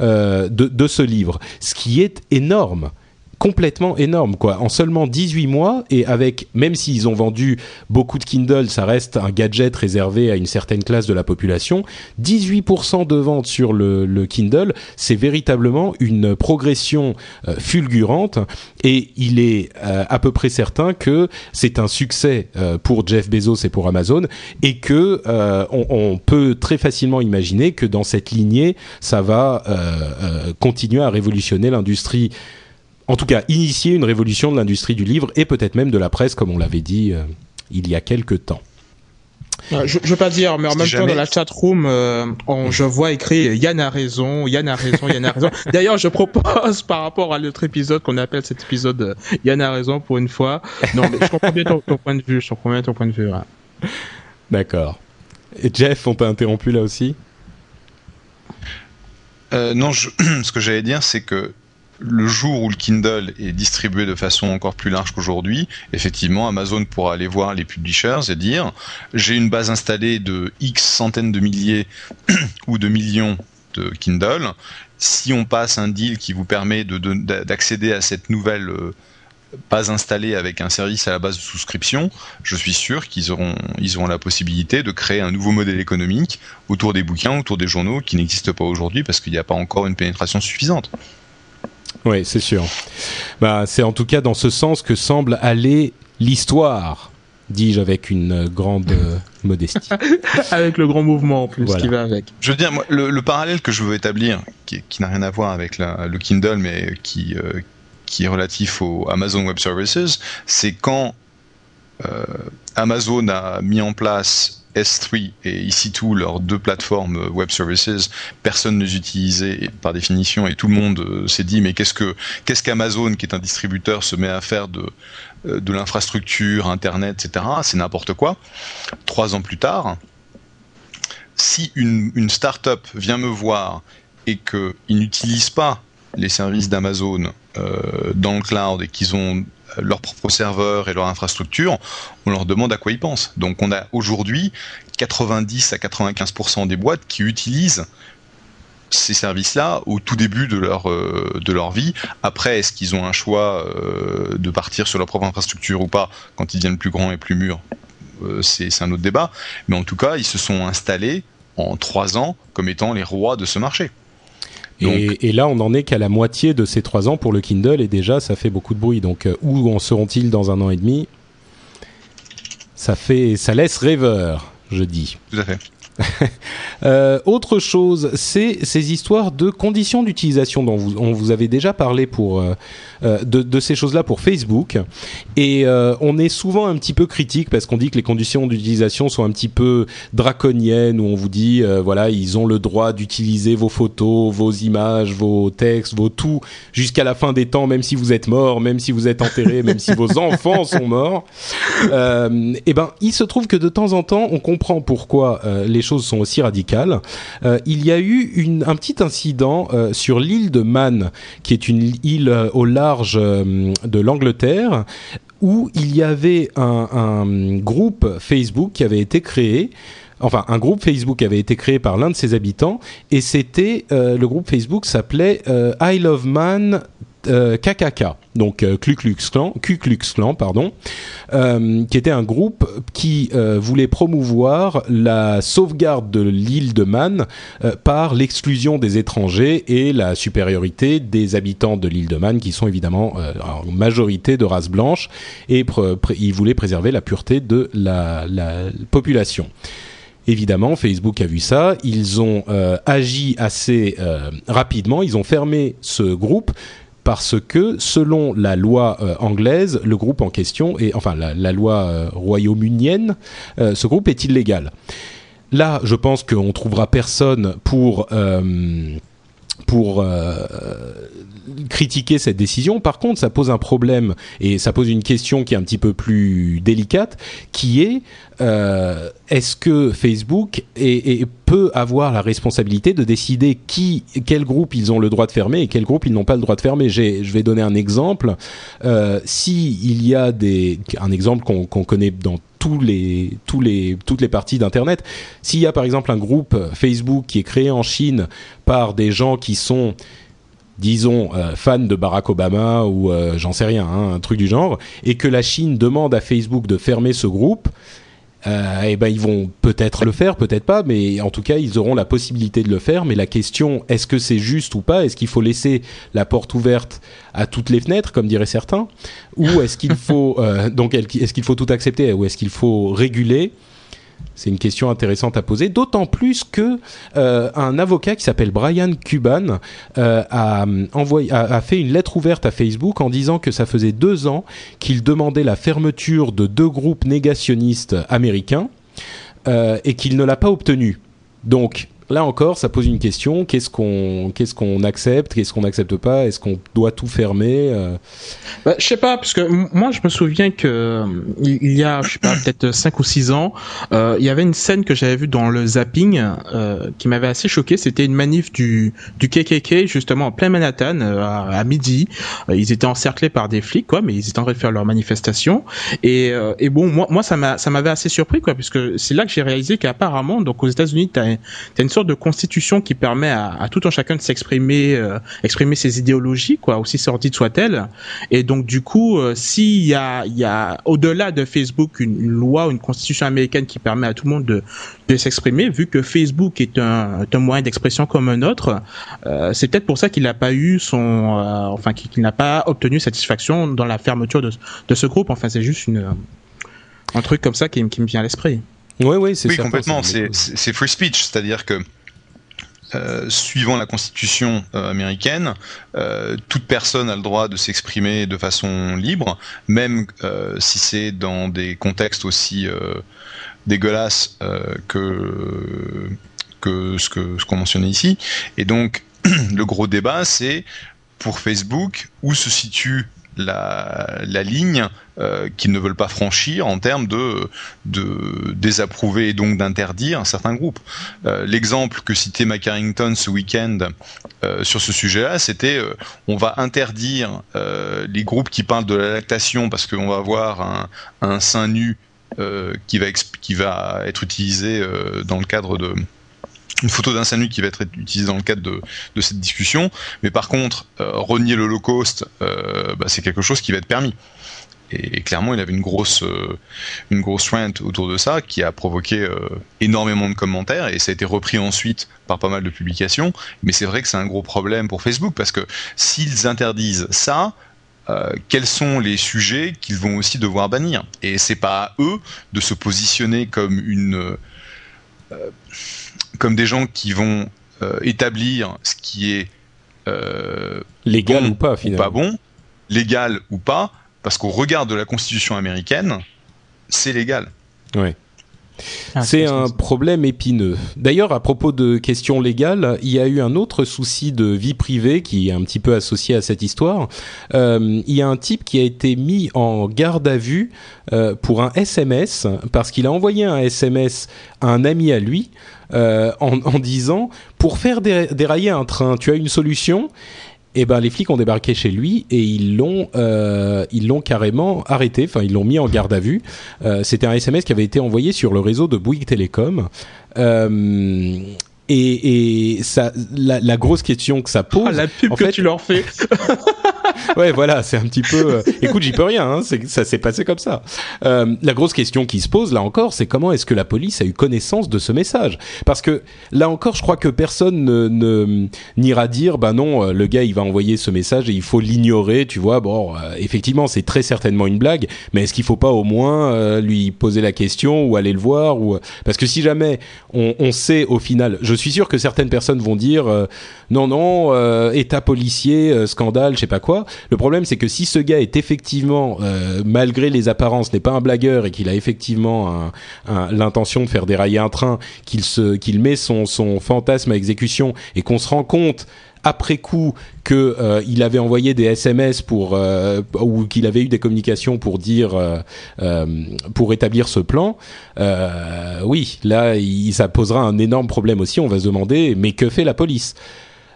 euh, de, ce livre, ce qui est énorme complètement énorme quoi. En seulement 18 mois et avec même s'ils ont vendu beaucoup de Kindle ça reste un gadget réservé à une certaine classe de la population 18% de ventes sur le, le Kindle c'est véritablement une progression euh, fulgurante et il est euh, à peu près certain que c'est un succès euh, pour Jeff Bezos et pour Amazon et que on, peut très facilement imaginer que dans cette lignée ça va continuer à révolutionner l'industrie en tout cas initier une révolution de l'industrie du livre et peut-être même de la presse, comme on l'avait dit euh, il y a quelque temps. Je, je veux pas dire, mais en même jamais... temps dans la chat room, euh, on, je vois écrit Yann a raison, Yann a raison, Yann a raison. D'ailleurs, je propose par rapport à l'autre épisode qu'on appelle cet épisode euh, Yann a raison pour une fois. Non, mais je comprends bien ton, ton point de vue, je comprends bien ton point de vue. Ouais. D'accord. Et Jeff, on t'a interrompu là aussi? Euh, Non, je, ce que j'allais dire, c'est que le jour où le Kindle est distribué de façon encore plus large qu'aujourd'hui, effectivement, Amazon pourra aller voir les publishers et dire j'ai une base installée de X centaines de milliers ou de millions de Kindle. Si on passe un deal qui vous permet d'accéder à cette nouvelle euh, base installée avec un service à la base de souscription, je suis sûr qu'ils auront, la possibilité de créer un nouveau modèle économique autour des bouquins, autour des journaux qui n'existe pas aujourd'hui parce qu'il n'y a pas encore une pénétration suffisante. Oui, c'est sûr. Bah, c'est en tout cas dans ce sens que semble aller l'histoire, dis-je avec une grande euh, modestie. avec le grand mouvement en plus Voilà. qui va avec. Je veux dire, moi, le, le parallèle que je veux établir, qui, qui n'a rien à voir avec la, le Kindle, mais qui, euh, qui est relatif au Amazon Web Services, c'est quand euh, Amazon a mis en place S3 et EC2, leurs deux plateformes web services, personne ne les utilisait par définition et tout le monde euh, s'est dit mais qu'est-ce que qu'est-ce qu'Amazon qui est un distributeur se met à faire de euh, l'infrastructure, internet, etc. C'est n'importe quoi. Trois ans plus tard, si une, une start-up vient me voir et qu'ils n'utilisent pas les services d'Amazon euh, dans le cloud et qu'ils ont leur propre serveur et leur infrastructure, on leur demande à quoi ils pensent. Donc on a aujourd'hui 90 à 95% des boîtes qui utilisent ces services-là au tout début de leur de leur vie. Après, est-ce qu'ils ont un choix de partir sur leur propre infrastructure ou pas quand ils deviennent plus grands et plus mûrs? C'est un autre débat. Mais en tout cas, ils se sont installés en trois ans comme étant les rois de ce marché. Et, là, on n'en est qu'à la moitié de ces trois ans pour le Kindle, et déjà, ça fait beaucoup de bruit. Donc, euh, où en seront-ils dans un an et demi? Ça fait, ça laisse rêveur, je dis. Tout à fait. Euh, autre chose, c'est ces histoires de conditions d'utilisation dont vous, on vous avait déjà parlé pour euh, euh, de, ces choses-là pour Facebook, et on est souvent un petit peu critique parce qu'on dit que les conditions d'utilisation sont un petit peu draconiennes, où on vous dit voilà ils ont le droit d'utiliser vos photos, vos images, vos textes, vos tout jusqu'à la fin des temps, même si vous êtes mort, même si vous êtes enterré, même si vos enfants sont morts. et ben il se trouve que de temps en temps on comprend pourquoi les choses sont aussi radicales. Euh, il y a eu une, un petit incident euh, sur l'île de Man, qui est une île euh, au large de l'Angleterre, où il y avait un, groupe Facebook qui avait été créé. Enfin, un groupe Facebook avait été créé par l'un de ses habitants, et c'était le groupe Facebook s'appelait I Love Man KKK, euh, donc euh, Ku Klan, Klux Klan pardon, euh, qui était un groupe qui voulait promouvoir la sauvegarde de l'île de Man par l'exclusion des étrangers et la supériorité des habitants de l'île de Man, qui sont évidemment en majorité de race blanche, et ils voulaient préserver la pureté de la population. Évidemment, Facebook a vu ça, ils ont agi assez rapidement, ils ont fermé ce groupe parce que selon la loi euh, anglaise, le groupe en question, et enfin la, loi euh, royaume-unienne, euh, ce groupe est illégal. Là, je pense qu'on trouvera personne pour pour critiquer cette décision. Par contre, ça pose un problème et ça pose une question qui est un petit peu plus délicate, qui est euh, est-ce que Facebook peut avoir la responsabilité de décider qui, quel groupe ils ont le droit de fermer et quel groupe ils n'ont pas le droit de fermer? Je vais donner un exemple. Euh, si il y a des, un exemple qu'on connaît dans tous les, tous les, toutes les parties d'Internet. S'il y a par exemple un groupe Facebook qui est créé en Chine par des gens qui sont disons euh, fans de Barack Obama ou euh, j'en sais rien, hein, un truc du genre, et que la Chine demande à Facebook de fermer ce groupe, euh, eh ben ils vont peut-être le faire, peut-être pas, mais en tout cas ils auront la possibilité de le faire. Mais la question, est-ce que c'est juste ou pas? Est-ce qu'il faut laisser la porte ouverte à toutes les fenêtres, comme diraient certains, ou est-ce qu'il faut euh, donc est-ce qu'il faut tout accepter, ou est-ce qu'il faut réguler? C'est une question intéressante à poser, d'autant plus que euh, un avocat qui s'appelle Brian Cuban euh, a, envoyé, a, fait une lettre ouverte à Facebook en disant que ça faisait deux ans qu'il demandait la fermeture de deux groupes négationnistes américains euh, et qu'il ne l'a pas obtenu. Donc, là encore, ça pose une question. Qu'est-ce qu'on qu'est-ce qu'on accepte, qu'est-ce qu'on n'accepte pas? Est-ce qu'on doit tout fermer euh? bah, Je sais pas, parce que moi, je me souviens que il y a, je sais pas, peut-être 5 ou 6 ans, euh, il y avait une scène que j'avais vue dans le zapping euh, qui m'avait assez choqué. C'était une manif du du KKK justement en plein Manhattan à, midi. ils étaient encerclés par des flics, quoi, mais ils étaient en train de faire leur manifestation. Et, et bon, moi, ça m'a ça m'avait assez surpris, quoi, puisque c'est là que j'ai réalisé qu'apparemment, donc aux États-Unis, as une sorte de constitution qui permet à, tout un chacun de s'exprimer, euh, exprimer ses idéologies, quoi, aussi sordides soient-elles. Et donc du coup, euh, s'il y a, au-delà de Facebook une, une, loi, une constitution américaine qui permet à tout le monde de, s'exprimer, vu que Facebook est un, moyen d'expression comme un autre, euh, c'est peut-être pour ça qu'il n'a pas eu son, enfin qu'il n'a pas obtenu satisfaction dans la fermeture de, ce groupe. Enfin, c'est juste un truc comme ça qui, qui me vient à l'esprit. Ouais, ouais, c'est oui, complètement. C'est free speech, c'est-à-dire que euh, suivant la constitution euh, américaine, euh, toute personne a le droit de s'exprimer de façon libre, même si c'est dans des contextes aussi dégueulasses que, que ce qu'on ce qu'on mentionnait ici. Et donc, le gros débat, c'est pour Facebook où se situe la, ligne euh, qu'ils ne veulent pas franchir en termes de, désapprouver et donc d'interdire un certain groupe. Euh, l'exemple que citait Mac Harrington ce week-end euh, sur ce sujet-là, c'était on va interdire les groupes qui parlent de la lactation parce qu'on va avoir un, sein nu qui va être utilisé dans le cadre de une photo d'un SANU qui va être utilisée dans le cadre de, de cette discussion, mais par contre, euh, renier l'Holocauste, euh, bah, c'est quelque chose qui va être permis. Et, clairement, il avait une grosse, euh, une grosse rant autour de ça qui a provoqué euh, énormément de commentaires et ça a été repris ensuite par pas mal de publications. Mais c'est vrai que c'est un gros problème pour Facebook parce que s'ils interdisent ça, euh, quels sont les sujets qu'ils vont aussi devoir bannir? Et c'est pas à eux de se positionner comme une, comme des gens qui vont établir ce qui est légal ou pas finalement, pas bon, légal ou pas parce qu'au regard de la Constitution américaine, c'est légal. Ouais. Ah, c'est un problème épineux. D'ailleurs, à propos de questions légales, il y a eu un autre souci de vie privée qui est un petit peu associé à cette histoire. Euh, il y a un type qui a été mis en garde à vue euh, pour un SMS parce qu'il a envoyé un SMS à un ami à lui euh, en, en, disant pour faire dérailler un train, tu as une solution? Et eh ben les flics ont débarqué chez lui et ils l'ont euh, ils l'ont carrément arrêté enfin ils l'ont mis en garde à vue euh, c'était un SMS qui avait été envoyé sur le réseau de Bouygues Télécom euh, et, et ça, la, la, grosse question que ça pose. Ah, la pub en que fait, tu leur fais. ouais, voilà, c'est un petit peu. Euh, écoute, j'y peux rien. Hein, ça s'est passé comme ça. Euh, la grosse question qui se pose là encore, c'est comment est-ce que la police a eu connaissance de ce message? Parce que là encore, je crois que personne ne n'ira dire, bah non, euh, le gars il va envoyer ce message et il faut l'ignorer. Tu vois, bon, effectivement, c'est très certainement une blague, mais est-ce qu'il faut pas au moins lui poser la question ou aller le voir parce que si jamais on, on sait au final, je suis sûr que certaines personnes vont dire non, non, état policier, scandale, je sais pas quoi. Le problème, c'est que si ce gars est effectivement, malgré les apparences, n'est pas un blagueur et qu'il a effectivement l'intention de faire dérailler un train, qu'il met son, fantasme à exécution et qu'on se rend compte après coup que euh, il avait envoyé des SMS pour euh, ou qu'il avait eu des communications pour dire euh, pour établir ce plan, oui, là, ça posera un énorme problème aussi. On va se demander, mais que fait la police?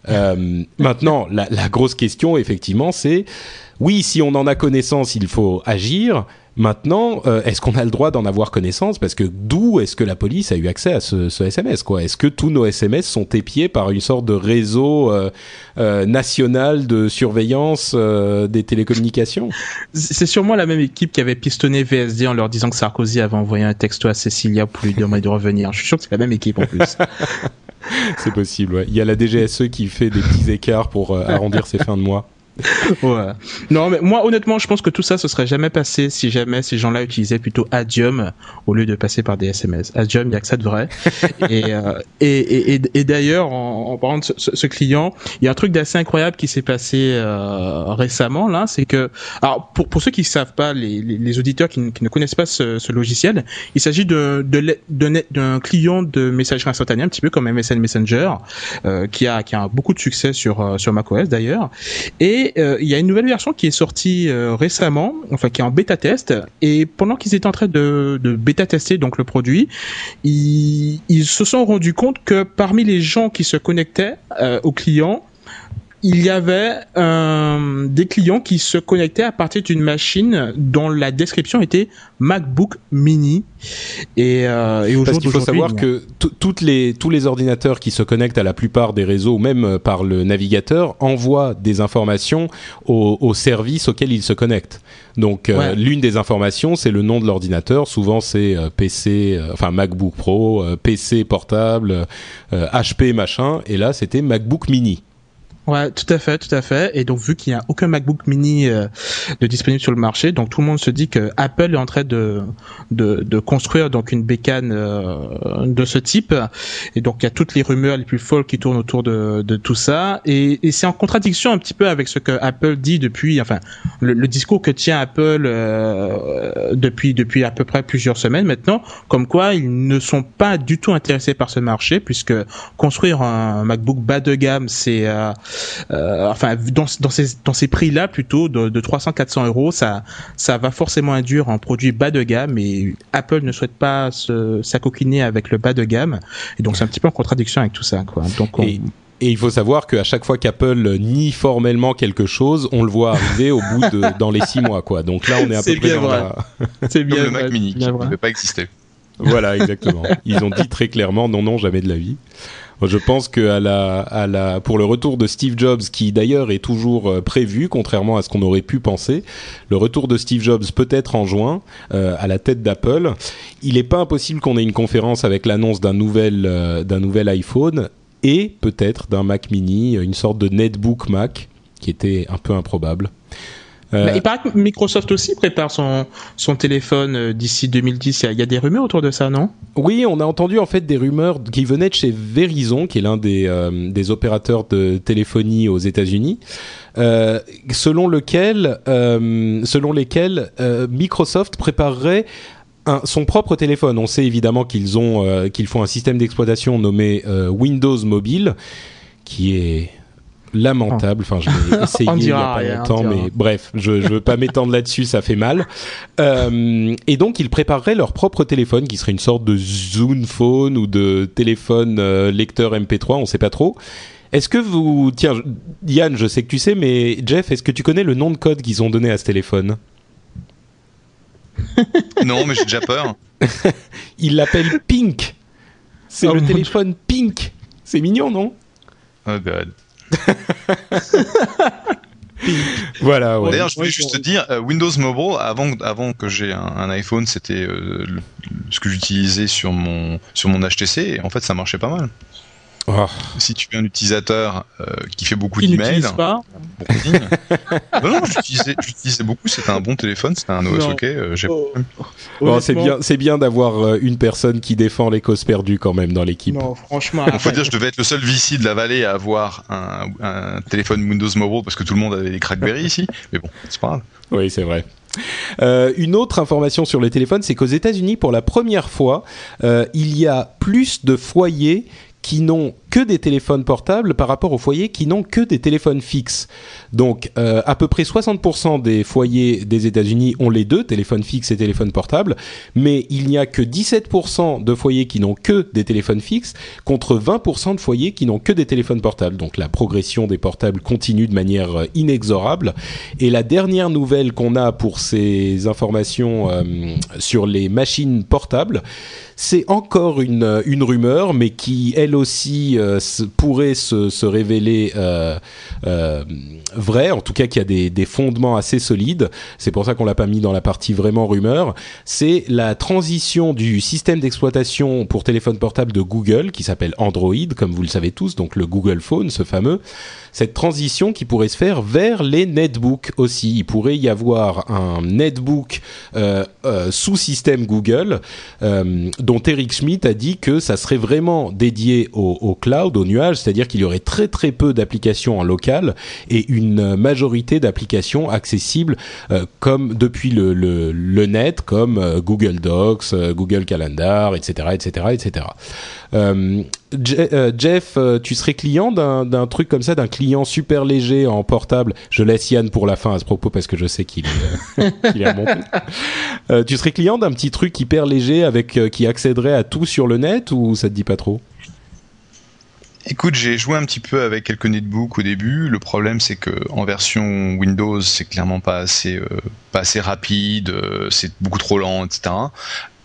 Maintenant, la, la grosse question, effectivement, c'est oui, si on en a connaissance, il faut agir. Maintenant, euh, est-ce qu'on a le droit d'en avoir connaissance? Parce que d'où est-ce que la police a eu accès à ce, ce SMS quoi? Est-ce que tous nos SMS sont épiés par une sorte de réseau euh, euh, national de surveillance des télécommunications? C'est sûrement la même équipe qui avait pistonné VSD en leur disant que Sarkozy avait envoyé un texto à Cecilia pour lui demander de revenir. Je suis sûr que c'est la même équipe en plus. c'est possible. Ouais. Il y a la DGSE qui fait des petits écarts pour arrondir ses fins de mois. ouais. Non, mais moi, honnêtement, je pense que tout ça, ce serait jamais passé si jamais ces gens-là utilisaient plutôt Adium au lieu de passer par des SMS. Adium, il y a que ça de vrai. et, euh, et, et, et d'ailleurs, en, en, parlant de ce, ce, client, il y a un truc d'assez incroyable qui s'est passé euh, récemment là, c'est que, alors pour, pour ceux qui savent pas, les, les, les auditeurs qui, qui, ne connaissent pas ce, ce logiciel, il s'agit d'un de, de, client de messagerie instantanée, un petit peu comme MSN Messenger, euh, qui a qui a beaucoup de succès sur euh, sur macOS d'ailleurs, et euh, il y a une nouvelle version qui est sortie euh, récemment, enfin qui est en bêta test. Et pendant qu'ils étaient en train de, bêta tester donc le produit, ils, ils, se sont rendus compte que parmi les gens qui se connectaient euh, aux clients, il y avait euh, des clients qui se connectaient à partir d'une machine dont la description était MacBook Mini. Et, euh, et Parce qu'il faut savoir que toutes les, tous les ordinateurs qui se connectent à la plupart des réseaux, même euh, par le navigateur, envoient des informations au, au service auquel ils se connectent. Donc euh, l'une des informations, c'est le nom de l'ordinateur. Souvent c'est euh, PC, euh, enfin MacBook Pro, PC portable, HP machin. Et là c'était MacBook Mini. Ouais, tout à fait, tout à fait. Et donc vu qu'il n'y a aucun MacBook Mini euh, de disponible sur le marché, donc tout le monde se dit que Apple est en train de de, de construire donc une bécane euh, de ce type. Et donc il y a toutes les rumeurs les plus folles qui tournent autour de, de tout ça. Et, et c'est en contradiction un petit peu avec ce que Apple dit depuis, enfin le, le discours que tient Apple euh, depuis depuis à peu près plusieurs semaines maintenant, comme quoi ils ne sont pas du tout intéressés par ce marché puisque construire un MacBook bas de gamme c'est euh, enfin dans, dans ces dans ces prix là plutôt de, de 300 400 euros ça ça va forcément induire un produit bas de gamme et Apple ne souhaite pas se s'acoquiner avec le bas de gamme et donc c'est un petit peu en contradiction avec tout ça quoi donc et... il faut savoir qu'à chaque fois qu'Apple nie formellement quelque chose, on le voit arriver au bout de dans les six mois, quoi. Donc là, on est à peu près dans C'est bien le Mac Mini qui ne peut pas exister. Voilà, exactement. Ils ont dit très clairement non, non, jamais de la vie. Je pense que à la, à la, pour le retour de Steve Jobs, qui d'ailleurs est toujours euh, prévu, contrairement à ce qu'on aurait pu penser, le retour de Steve Jobs peut-être en juin euh, à la tête d'Apple. Il n'est pas impossible qu'on ait une conférence avec l'annonce d'un nouvel, euh, d'un nouvel iPhone et peut-être d'un Mac Mini, une sorte de netbook Mac, qui était un peu improbable. Euh, il paraît que Microsoft aussi prépare son, son téléphone euh, d'ici 2010. Il y, a, des rumeurs autour de ça, non? Oui, on a entendu en fait des rumeurs qui venaient de chez Verizon, qui est l'un des, euh, des opérateurs de téléphonie aux États-Unis, euh, selon lequel, selon lesquels Microsoft préparerait un, son propre téléphone. On sait évidemment qu'ils ont qu'ils font un système d'exploitation nommé Windows Mobile, qui est lamentable. Enfin, je l'ai essayé il y a pas longtemps, mais bref, je, je veux pas m'étendre là-dessus, ça fait mal. Euh, et donc, ils prépareraient leur propre téléphone, qui serait une sorte de Zoom Phone ou de téléphone euh, lecteur MP3, on sait pas trop. Est-ce que vous, tiens, Yann, je sais que tu sais, mais Jeff, est-ce que tu connais le nom de code qu'ils ont donné à ce téléphone? Non, mais j'ai déjà peur. Il l'appelle Pink. C'est oh le téléphone Pink. C'est mignon, non? Oh God. Voilà. Ouais. D'ailleurs, je voulais juste te dire, euh, Windows Mobile, avant, avant que j'ai un, iPhone, c'était euh, ce que j'utilisais sur mon sur mon HTC. Et en fait, ça marchait pas mal. Oh. Si tu es un utilisateur euh, qui fait beaucoup d'emails, pas. non, non, j'utilisais beaucoup. C'était un bon téléphone, c'était un OS OK. Euh, oh. bon, c'est bien, c'est bien d'avoir euh, une personne qui défend les causes perdues quand même dans l'équipe. Non, franchement. Il faut dire, je devais être le seul VC de la vallée à avoir un, un téléphone Windows Mobile parce que tout le monde avait des Crackberry ici. Mais bon, c'est pas grave. Oui, c'est vrai. Euh, une autre information sur les téléphones, c'est qu'aux États-Unis, pour la première fois, euh, il y a plus de foyers qui n'ont que des téléphones portables par rapport aux foyers qui n'ont que des téléphones fixes. Donc euh, à peu près 60% des foyers des États-Unis ont les deux, téléphones fixes et téléphones portables, mais il n'y a que 17% de foyers qui n'ont que des téléphones fixes contre 20% de foyers qui n'ont que des téléphones portables. Donc la progression des portables continue de manière euh, inexorable. Et la dernière nouvelle qu'on a pour ces informations euh, sur les machines portables, c'est encore une, une rumeur, mais qui elle aussi euh, pourrait se, révéler euh, euh, vrai, en tout cas qu'il y a des, des, fondements assez solides. C'est pour ça qu'on l'a pas mis dans la partie vraiment rumeur. C'est la transition du système d'exploitation pour téléphone portable de Google, qui s'appelle Android, comme vous le savez tous, donc le Google Phone, ce fameux. Cette transition qui pourrait se faire vers les netbooks aussi. Il pourrait y avoir un netbook euh, euh, sous système Google euh, dont Eric Schmidt a dit que ça serait vraiment dédié au, au cloud, au nuage, c'est-à-dire qu'il y aurait très très peu d'applications en local et une majorité d'applications accessibles euh, comme depuis le, le, net, comme euh, Google Docs, euh, Google Calendar, etc., etc., etc. Jeff, tu serais client d'un truc comme ça, d'un client super léger en portable? Je laisse Yann pour la fin à ce propos parce que je sais qu'il est, qu est remonté. tu serais client d'un petit truc hyper léger avec qui accéderait à tout sur le net ou ça te dit pas trop? Écoute, j'ai joué un petit peu avec quelques netbooks au début. Le problème, c'est que en version Windows, c'est clairement pas assez, euh, pas assez rapide, euh, c'est beaucoup trop lent, etc.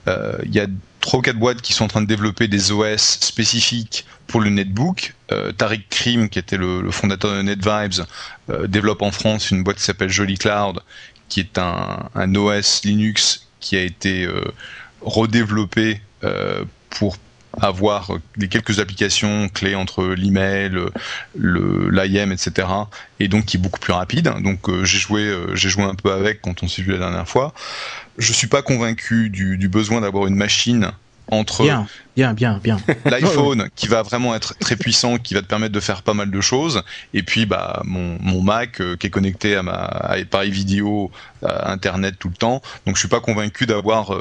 Euh, il y a trois ou quatre boîtes qui sont en train de développer des OS spécifiques pour le netbook. Tariq Krim, qui était le, fondateur de NetVibes, développe en France une boîte qui s'appelle Jolly Cloud, qui est un, un OS Linux qui a été redéveloppé pour avoir les quelques applications clés entre l'email, le l'IM, etc. Et donc qui est beaucoup plus rapide. Donc euh, j'ai joué, euh, j'ai joué un peu avec quand on s'est vu la dernière fois. Je suis pas convaincu du, du besoin d'avoir une machine entre bien, bien, bien, bien. l'iPhone qui va vraiment être très puissant, qui va te permettre de faire pas mal de choses, et puis bah mon, mon Mac euh, qui est connecté à ma à appareil vidéo, à Internet tout le temps. Donc je suis pas convaincu d'avoir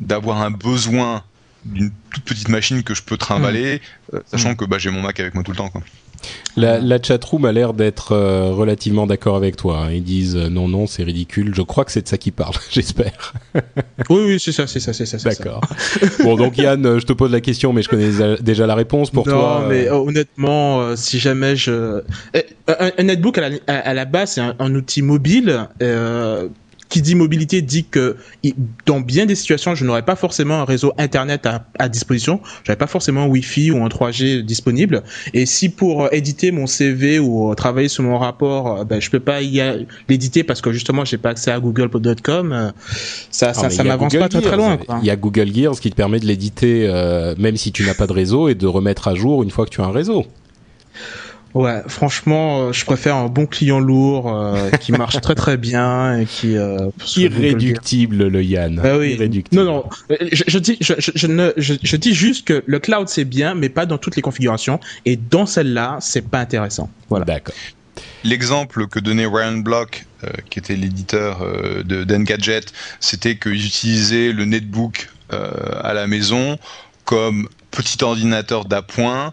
d'avoir un besoin d'une toute petite machine que je peux trimballer, mmh. euh, sachant mmh. que bah, j'ai mon Mac avec moi tout le temps. Quoi. La, la chatroom a l'air d'être euh, relativement d'accord avec toi. Hein. Ils disent euh, non, non, c'est ridicule. Je crois que c'est de ça qu'ils parlent, j'espère. oui, oui, c'est ça, c'est ça, c'est ça. D'accord. bon, donc Yann, je te pose la question, mais je connais déjà la réponse pour non, toi. Non, mais honnêtement, si jamais je... Eh, un, un netbook à la, à, à la base, c'est un, un, outil mobile qui dit mobilité dit que dans bien des situations, je n'aurais pas forcément un réseau internet à, à disposition, j'avais pas forcément un Wi-Fi ou un 3G disponible. Et si pour euh, éditer mon CV ou euh, travailler sur mon rapport, ben, je peux pas l'éditer parce que justement j'ai pas accès à google.com, ça, ça, ça m'avance pas très très loin. Il y a Google Gears qui te permet de l'éditer même si tu n'as pas de réseau et de remettre à jour une fois que tu as un réseau. Ouais, franchement, euh, je préfère un bon client lourd euh, qui marche très très bien et qui euh, irréductible le Yann. Bah oui. Irréductible. Non non, je, dis je, je, ne je, dis juste que le cloud c'est bien mais pas dans toutes les configurations et dans celle-là, c'est pas intéressant. Voilà. D'accord. L'exemple que donnait Ryan Block, qui était l'éditeur de d'Engadget, c'était qu'ils utilisaient le netbook à la maison comme petit ordinateur d'appoint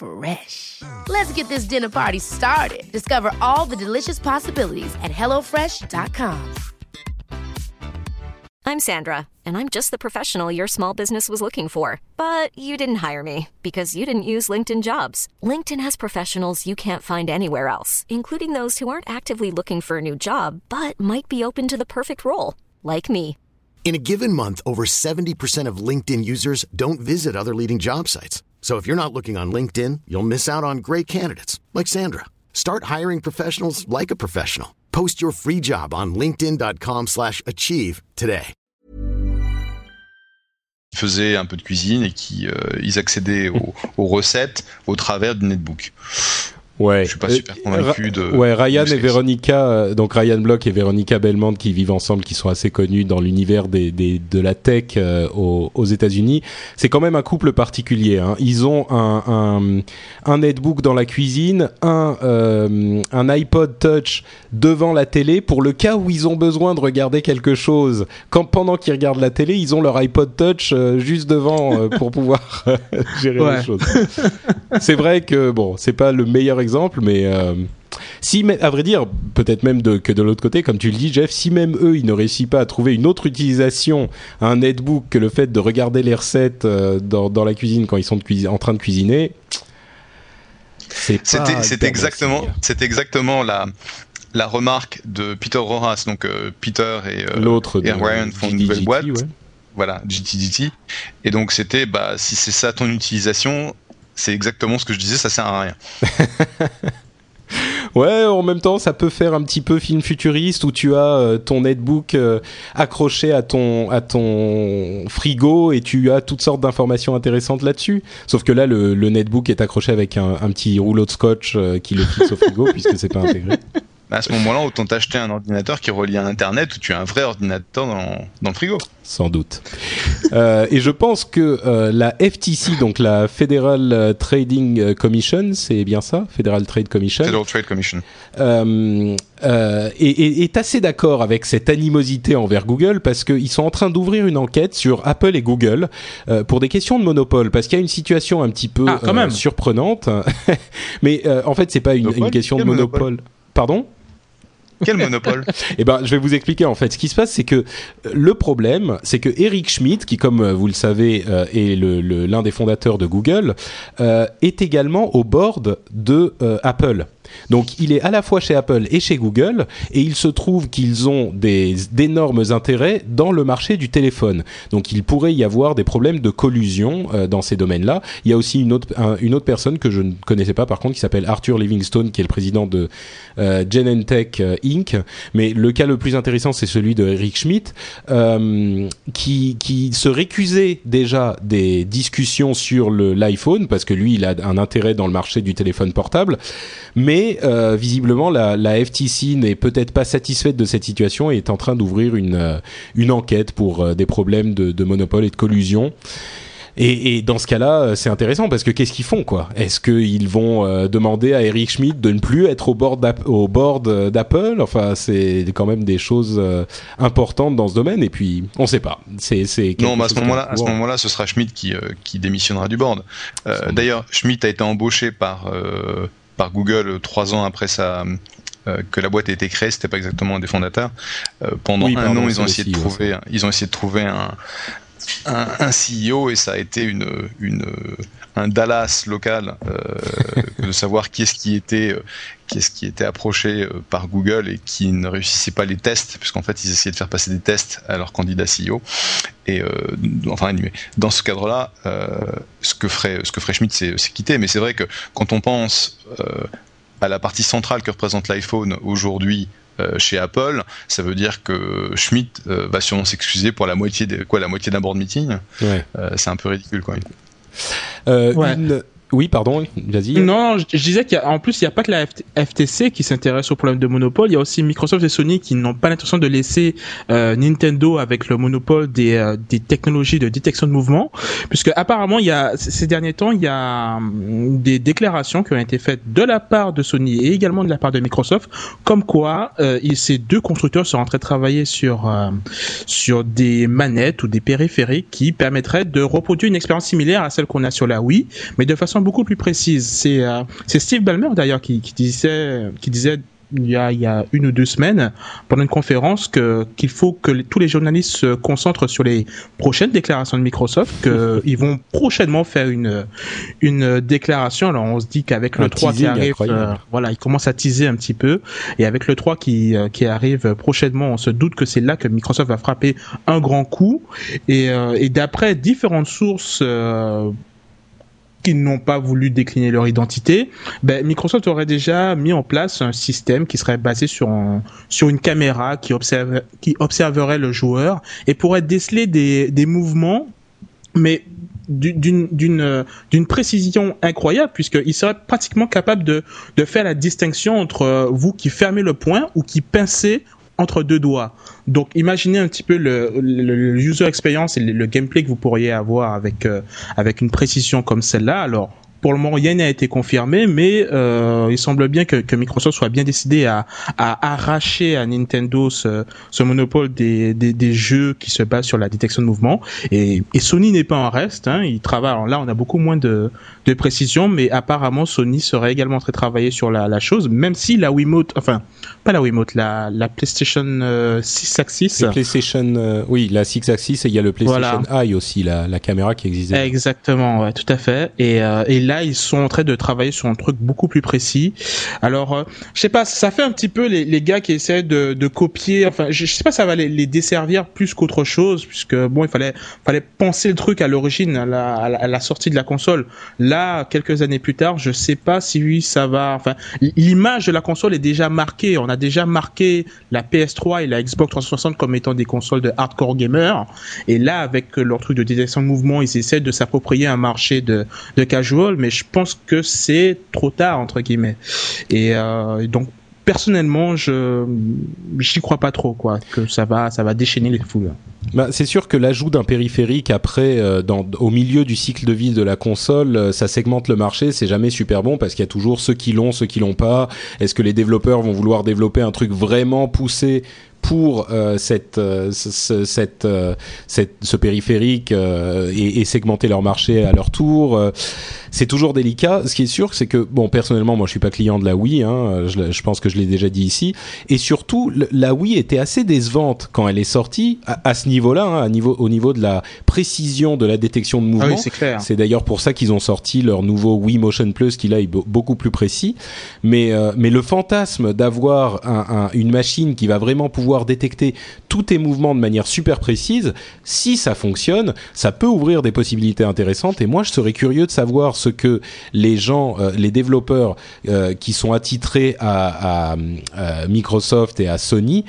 Fresh. Let's get this dinner party started. Discover all the delicious possibilities at HelloFresh.com. I'm Sandra, and I'm just the professional your small business was looking for. But you didn't hire me because you didn't use LinkedIn jobs. LinkedIn has professionals you can't find anywhere else, including those who aren't actively looking for a new job but might be open to the perfect role, like me. In a given month, over 70% of LinkedIn users don't visit other leading job sites. So if you're not looking on LinkedIn, you'll miss out on great candidates like Sandra. Start hiring professionals like a professional. Post your free job on linkedin.com/achieve today. Ils faisaient un peu de cuisine et qui euh, ils accédaient aux, aux recettes au travers du netbook. Ouais. Je suis pas super convaincu de. Ouais, Ryan et Veronica, euh, donc Ryan Block et Veronica Belmont qui vivent ensemble, qui sont assez connus dans l'univers des, des, de la tech euh, aux, aux États-Unis. C'est quand même un couple particulier. Hein. Ils ont un, un, un netbook dans la cuisine, un, euh, un iPod Touch devant la télé pour le cas où ils ont besoin de regarder quelque chose. Quand pendant qu'ils regardent la télé, ils ont leur iPod Touch juste devant pour pouvoir gérer les choses. C'est vrai que bon, c'est pas le meilleur exemple exemple, mais euh, si, à vrai dire, peut-être même de, que de l'autre côté, comme tu le dis, Jeff, si même eux, ils ne réussissent pas à trouver une autre utilisation à un netbook que le fait de regarder les recettes euh, dans, dans, la cuisine quand ils sont en train de cuisiner, c'est exactement, c'est exactement la la remarque de Peter Roras, donc euh, Peter et, euh, l'autre Ryan font une nouvelle boîte. Ouais. Voilà, GTDT. Et donc c'était, bah, si c'est ça ton utilisation, c'est exactement ce que je disais, ça sert à rien. Ouais, en même temps, ça peut faire un petit peu film futuriste où tu as euh, ton netbook euh, accroché à ton à ton frigo et tu as toutes sortes d'informations intéressantes là-dessus. Sauf que là, le, le, netbook est accroché avec un, un petit rouleau de scotch euh, qui le fixe au frigo puisque c'est pas intégré. Bah, à ce moment-là, autant t'acheter un ordinateur qui relie à Internet où tu as un vrai ordinateur dans, dans le frigo. Sans doute. euh, et je pense que euh, la FTC, donc la Federal Trading Commission, c'est bien ça? Federal Trade Commission? Federal Trade Commission. Euh, euh, est, est, assez d'accord avec cette animosité envers Google parce qu'ils sont en train d'ouvrir une enquête sur Apple et Google euh, pour des questions de monopole parce qu'il y a une situation un petit peu ah, euh, surprenante. Mais euh, en fait, c'est pas une, une, question de monopole. monopole? Pardon? Quel monopole? Eh ben, je vais vous expliquer en fait. Ce qui se passe, c'est que le problème, c'est que Eric Schmidt, qui comme vous le savez euh, est l'un des fondateurs de Google, euh, est également au board de euh, Apple. Donc il est à la fois chez Apple et chez Google et il se trouve qu'ils ont d'énormes intérêts dans le marché du téléphone. Donc il pourrait y avoir des problèmes de collusion euh, dans ces domaines-là. Il y a aussi une autre un, une autre personne que je ne connaissais pas par contre qui s'appelle Arthur Livingstone qui est le président de euh, Genentech euh, Inc. Mais le cas le plus intéressant c'est celui de Eric Schmidt qui qui se récusait déjà des discussions sur l'iPhone parce que lui il a un intérêt dans le marché du téléphone portable mais euh, visiblement la, la FTC n'est peut-être pas satisfaite de cette situation et est en train d'ouvrir une, euh, une enquête pour euh, des problèmes de, de, monopole et de collusion. Et, et, dans ce cas-là, c'est intéressant parce que qu'est-ce qu'ils font quoi? Est-ce qu'ils vont euh, demander à Eric Schmidt de ne plus être au board au board d'Apple? Enfin, c'est quand même des choses euh, importantes dans ce domaine. Et puis, on ne sait pas. C'est non, mais à ce moment-là, à ce moment-là, ce sera Schmidt qui euh, qui démissionnera du board. D'ailleurs, Schmidt a été embauché par par Google trois ans après sa que la boîte a été créée, c'était pas exactement un des fondateurs. pendant un an, ils ont essayé de trouver, ils ont essayé de trouver un, un, un, CEO et ça a été une, une un Dallas local euh, de savoir qui est-ce qui était euh, qui était approché euh, par Google et qui ne réussissait pas les tests puisqu'en fait ils essayaient de faire passer des tests à leur candidat CEO et euh, enfin dans ce cadre-là euh, ce que ferait ce que ferait Schmidt c'est quitter mais c'est vrai que quand on pense à la partie centrale que représente l'iPhone aujourd'hui chez Apple, ça veut dire que Schmidt euh, va sûrement s'excuser pour la moitié de, quoi la moitié d'un board meeting. Euh, c'est un peu ridicule quand même. Oui, pardon, vas-y. Non, je, disais qu'en plus, il n'y a pas que la FTC qui s'intéresse au problème de monopole, il y a aussi Microsoft et Sony qui n'ont pas l'intention de laisser euh, Nintendo avec le monopole des, euh, des technologies de détection de mouvement, puisque apparemment, il y a ces derniers temps, il y a hum, des déclarations qui ont été faites de la part de Sony et également de la part de Microsoft, comme quoi euh, ces deux constructeurs sont en train de travailler sur euh, sur des manettes ou des périphériques qui permettraient de reproduire une expérience similaire à celle qu'on a sur la Wii, mais de façon beaucoup plus précise. C'est euh, Steve Ballmer d'ailleurs qui, qui disait qui disait il y, a, il y a une ou deux semaines pendant une conférence qu'il faut que tous les journalistes se concentrent sur les prochaines déclarations de Microsoft qu'ils vont prochainement faire une une déclaration. Alors on se dit qu'avec le 3 qui arrive euh, voilà il commence à teaser un petit peu. Et avec le 3 qui euh, qui arrive prochainement on se doute que c'est là que Microsoft va frapper un grand coup. Et, et d'après différentes sources qui n'ont pas voulu décliner leur identité, ben, Microsoft aurait déjà mis en place un système qui serait basé sur sur une caméra qui observe qui observerait le joueur et pourrait déceler des des mouvements mais d'une d'une d'une précision incroyable puisqu'il serait pratiquement capable de de faire la distinction entre vous qui fermez le poing ou qui pincez entre deux doigts. Donc imaginez un petit peu le, user experience et le, gameplay que vous pourriez avoir avec euh, avec une précision comme celle-là. Alors pour le moment, rien n'a été confirmé, mais euh, il semble bien que, que, Microsoft soit bien décidé à, à arracher à Nintendo ce, ce monopole des, des, des, jeux qui se basent sur la détection de mouvement. Et, et Sony n'est pas en reste. Hein, il travaille. Alors là, on a beaucoup moins de, de précision, mais apparemment Sony serait également très travaillé sur la, la chose, même si la Wiimote, enfin pas la Wiimote, la, la PlayStation 6 euh, Axis. La PlayStation, euh, oui, la 6 Axis et il y a le PlayStation Eye aussi, la, la caméra qui existait. Exactement, ouais, tout à fait. Et, euh, et là, ils sont en train de travailler sur un truc beaucoup plus précis. Alors, euh, je sais pas, ça fait un petit peu les, les gars qui essaient de, de copier. Enfin, je, sais pas, ça va les, desservir plus qu'autre chose, puisque bon, il fallait fallait penser le truc à l'origine, à la, à la, sortie de la console. Là, quelques années plus tard, je sais pas si oui, ça va. Enfin, l'image de la console est déjà marquée. On a déjà marqué la PS3 et la Xbox 360 comme étant des consoles de hardcore gamers. Et là, avec leur truc de détection de mouvement, ils essaient de s'approprier un marché de, de casual, mais je pense que c'est trop tard entre guillemets. Et euh, donc personnellement, je j'y crois pas trop quoi que ça va déchaîner les foules. Bah, c'est sûr que l'ajout d'un périphérique après euh, au milieu du cycle de vie de la console, euh, ça segmente le marché, c'est jamais super bon parce qu'il y a toujours ceux qui l'ont, ceux qui l'ont pas. Est-ce que les développeurs vont vouloir développer un truc vraiment poussé pour euh, cette, euh, ce, cette, euh, cette, ce périphérique et, et, segmenter leur marché à leur tour. c'est toujours délicat. Ce qui est sûr, c'est que bon, personnellement, moi, je suis pas client de la Wii. Hein, je, je, pense que je l'ai déjà dit ici. Et surtout, la Wii était assez décevante quand elle est sortie à, à ce niveau-là, hein, niveau, au niveau de la précision de la détection de ah mouvement. Ah c'est d'ailleurs pour ça qu'ils ont sorti leur nouveau Wii Motion Plus, qui là est beaucoup plus précis. Mais mais le fantasme d'avoir un, un, une machine qui va vraiment pouvoir détecter tous tes mouvements de manière super précise, si ça fonctionne, ça peut ouvrir des possibilités intéressantes. Et moi, je serais curieux de savoir ce que les gens, euh, les développeurs euh, qui sont attitrés à, à, Microsoft et à Sony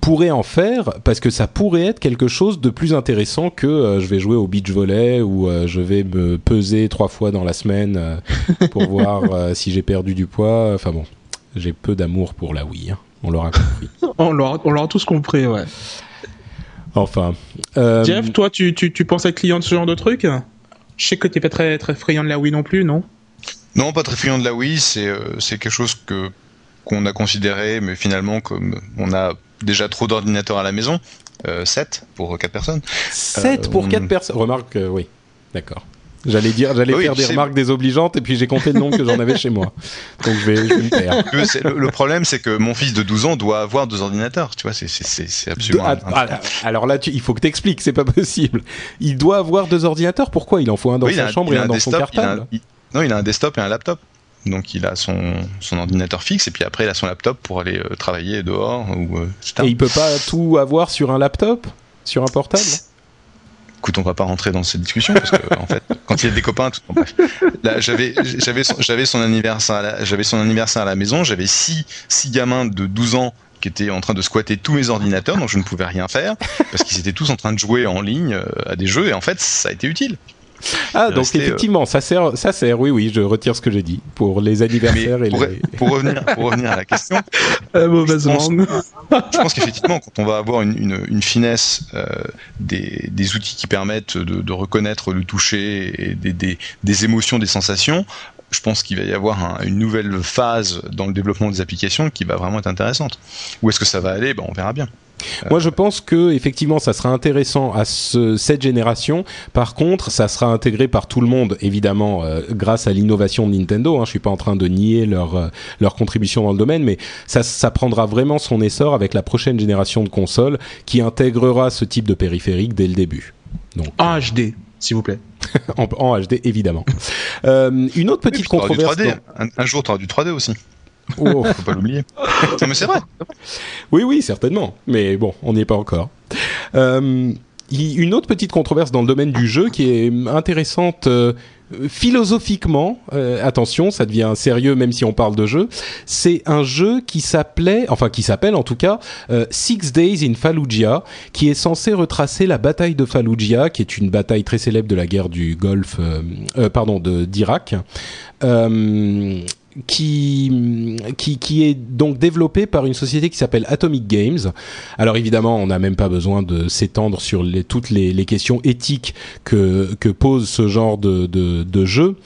pourraient en faire parce que ça pourrait être quelque chose de plus intéressant que euh, je vais jouer au beach volley ou je vais me peser trois fois dans la semaine pour voir si j'ai perdu du poids. Enfin bon, j'ai peu d'amour pour la Wii. Hein. On l'aura compris. on l'aura tous compris, ouais. Enfin. Euh... Jeff, toi, tu, tu, tu penses être client de ce genre de truc? Je sais que t'es pas très très friand de la Wii non plus, non? Non, pas très friand de la Wii. C'est c'est quelque chose que qu'on a considéré, mais finalement comme on a déjà trop d'ordinateurs à la maison, 7 pour 4 personnes. 7 pour 4 personnes. Remarque, oui, d'accord. J'allais dire, j'allais faire des remarques désobligeantes et puis j'ai compté le nombre que j'en avais chez moi. Donc je vais, je vais me. Le, le, problème, c'est que mon fils de 12 ans doit avoir deux ordinateurs. Tu vois, c'est absolument. De, ah, alors là, tu, il faut que t'expliques, c'est pas possible. Il doit avoir deux ordinateurs. Pourquoi? Il en faut un dans oui, sa a, chambre et un, un dans desktop, son cartable. Il a, il, non, il a un desktop et un laptop. Donc il a son, son ordinateur fixe et puis après il a son laptop pour aller euh, travailler dehors ou euh, etc. Et il peut pas tout avoir sur un laptop, sur un portable? Écoute, on va pas rentrer dans cette discussion parce que en fait, quand il y a des copains, tout. Là, j'avais, j'avais, son, anniversaire, j'avais son anniversaire à la maison. J'avais six, six gamins de 12 ans qui étaient en train de squatter tous mes ordinateurs, donc je ne pouvais rien faire parce qu'ils étaient tous en train de jouer en ligne à des jeux et en fait, ça a été utile. Ah, donc resté, effectivement, euh... ça sert, ça sert, oui, oui, je retire ce que j'ai dit pour les anniversaires Mais pour, et les... pour, revenir, pour revenir à la question, euh, mauvaise je pense, je pense qu'effectivement, quand on va avoir une, une, une finesse euh, des, des, outils qui permettent de, de, reconnaître le toucher et des, des, des émotions, des sensations, je pense qu'il va y avoir un, une nouvelle phase dans le développement des applications qui va vraiment être intéressante. Où est-ce que ça va aller? Ben, On verra bien. Moi, je pense que effectivement, ça sera intéressant à ce, cette génération. Par contre, ça sera intégré par tout le monde, évidemment, euh, grâce à l'innovation de Nintendo. Hein. Je suis pas en train de nier leur euh, leur contribution dans le domaine, mais ça, ça prendra vraiment son essor avec la prochaine génération de consoles qui intégrera ce type de périphérique dès le début. Donc, en HD, s'il vous plaît. en, en, HD, évidemment. Euh, une autre petite oui, controverse. Du 3D. Un, un, jour, tu auras du 3D aussi. Oh. Faut pas l'oublier. non, mais c'est vrai. Oui, oui, certainement. Mais bon, on n'y est pas encore. Euh, une autre petite controverse dans le domaine du jeu qui est intéressante euh, philosophiquement. Euh, attention, ça devient sérieux même si on parle de jeu. C'est un jeu qui s'appelait, enfin qui s'appelle en tout cas, euh, Six Days in Fallujah, qui est censé retracer la bataille de Fallujah, qui est une bataille très célèbre de la guerre du Golfe, pardon, de d'Irak qui, qui, qui est donc développé par une société qui s'appelle Atomic Games. Alors évidemment, on n'a même pas besoin de s'étendre sur les, toutes les, les, questions éthiques que, que pose ce genre de, de, de jeu.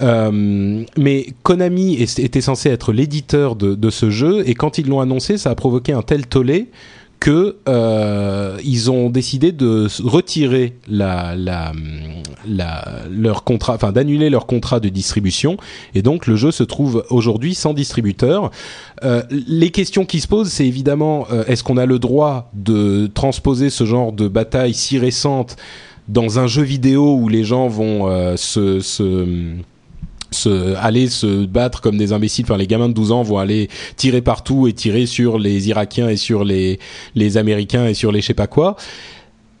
Euh, mais Konami était censé être l'éditeur de, de, ce jeu et quand ils l'ont annoncé, ça a provoqué un tel tollé que euh, ils ont décidé de retirer la, la, la, leur contrat, enfin d'annuler leur contrat de distribution, et donc le jeu se trouve aujourd'hui sans distributeur. Euh, les questions qui se posent, c'est évidemment euh, est-ce qu'on a le droit de transposer ce genre de bataille si récente dans un jeu vidéo où les gens vont euh, se, se se, aller se battre comme des imbéciles. Enfin, les gamins de 12 ans vont aller tirer partout et tirer sur les Irakiens et sur les, les Américains et sur les je sais pas quoi.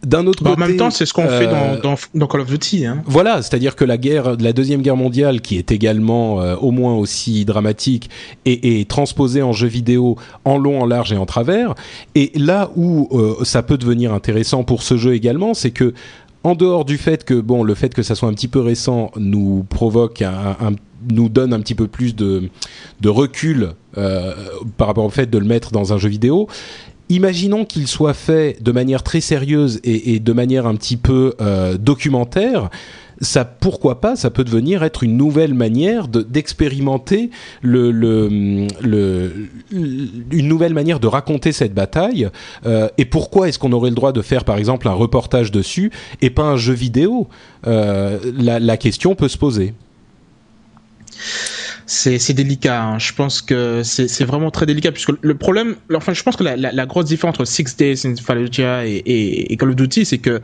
D'un autre bah, côté, en même temps, c'est ce qu'on euh, fait dans, dans, dans, Call of Duty. Hein. Voilà, c'est-à-dire que la guerre, la deuxième guerre mondiale, qui est également euh, au moins aussi dramatique, est, est, transposée en jeu vidéo en long, en large et en travers. Et là où euh, ça peut devenir intéressant pour ce jeu également, c'est que en dehors du fait que bon, le fait que ça soit un petit peu récent nous provoque un, nous donne un petit peu plus de, recul euh, par rapport au fait de le mettre dans un jeu vidéo. Imaginons qu'il soit fait de manière très sérieuse et, et de manière un petit peu euh, documentaire ça pourquoi pas ça peut devenir être une nouvelle manière d'expérimenter une nouvelle manière de raconter cette bataille euh, et pourquoi est-ce qu'on aurait le droit de faire par exemple un reportage dessus et pas un jeu vidéo? Euh, la, question peut se poser c'est délicat. Hein. Je pense que c'est vraiment très délicat puisque le problème, enfin, je pense que la grosse différence entre Six Days in Fallujah et, et, et Call of Duty, c'est que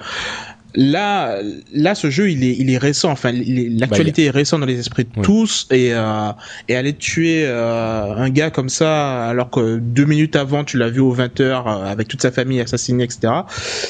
là, là, ce jeu, il est, il est récent. Enfin, l'actualité bah, est récente dans les esprits de tous, et euh, et aller tuer euh, un gars comme ça, alors que deux minutes avant, tu l'as vu aux 20 heures euh, avec toute sa famille assassinée, etc.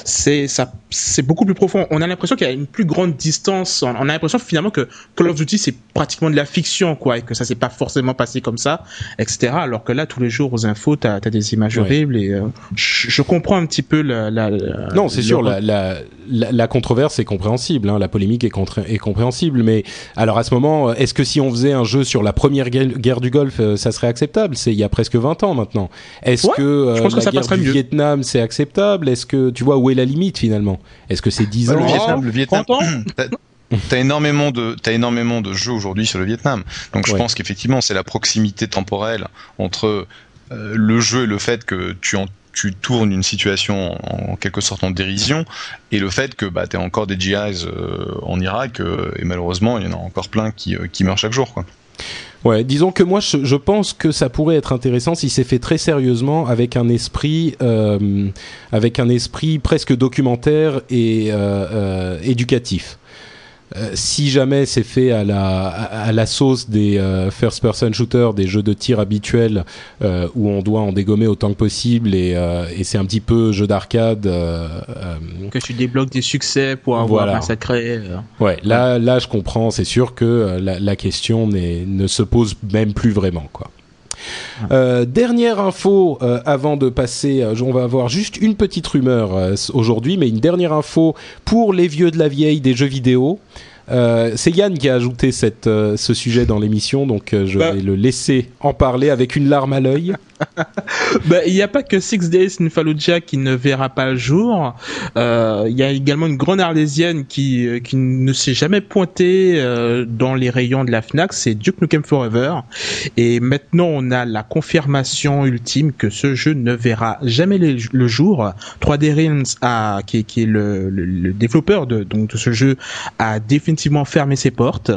C'est ça, c'est beaucoup plus profond. On a l'impression qu'il y a une plus grande distance. On a l'impression finalement que Call of Duty c'est pratiquement de la fiction, quoi, et que ça s'est pas forcément passé comme ça, etc. Alors que là, tous les jours aux infos, t'as as des images ouais. horribles, et euh, je, je, comprends un petit peu la. la, la non, c'est sûr, la, la, la controverse est compréhensible, hein, la polémique est, est, compréhensible, mais alors à ce moment, est-ce que si on faisait un jeu sur la première guerre du Golfe, euh, ça serait acceptable? C'est il y a presque 20 ans maintenant. Est-ce ouais, que, euh, je pense la que ça guerre du mieux. Vietnam, c'est acceptable? Est-ce que tu vois où est la limite finalement? Est-ce que c'est 10 Ouais, ans? Le Vietnam, le Vietnam, t'as énormément de t'as énormément de jeux aujourd'hui sur le Vietnam. Donc je Ouais. pense qu'effectivement c'est la proximité temporelle entre euh, le jeu et le fait que tu en tu tournes une situation en, quelque sorte en dérision et le fait que bah t'as encore des GIs euh, en Irak euh, et malheureusement il y en a encore plein qui euh, qui meurent chaque jour quoi. Ouais, disons que moi je, je pense que ça pourrait être intéressant si c'est fait très sérieusement avec un esprit, avec un esprit presque documentaire et éducatif. Euh, si jamais c'est fait à la, à, à la sauce des euh, first-person shooters, des jeux de tir habituels euh, où on doit en dégommer autant que possible et, et c'est un petit peu jeu d'arcade. Que tu débloques des succès pour avoir Voilà. massacré. Ouais, là, là, je comprends. C'est sûr que la, la question ne se pose même plus vraiment, quoi. Euh, dernière info euh, avant de passer, euh, on va avoir juste une petite rumeur aujourd'hui, mais une dernière info pour les vieux de la vieille des jeux vidéo. C'est Yann qui a ajouté cette, ce sujet dans l'émission, donc je Bah. vais le laisser en parler avec une larme à l'œil. Bah, il n'y a pas que Six Days in Fallujah qui ne verra pas le jour. Euh, Il y a également une grande arlésienne qui, euh, qui ne s'est jamais pointée euh, dans les rayons de la Fnac, c'est Duke Nukem Forever. Et maintenant, on a la confirmation ultime que ce jeu ne verra jamais le, jour. 3D Realms, a, qui, est- le développeur de, donc, de ce jeu, a définitivement fermé ses portes.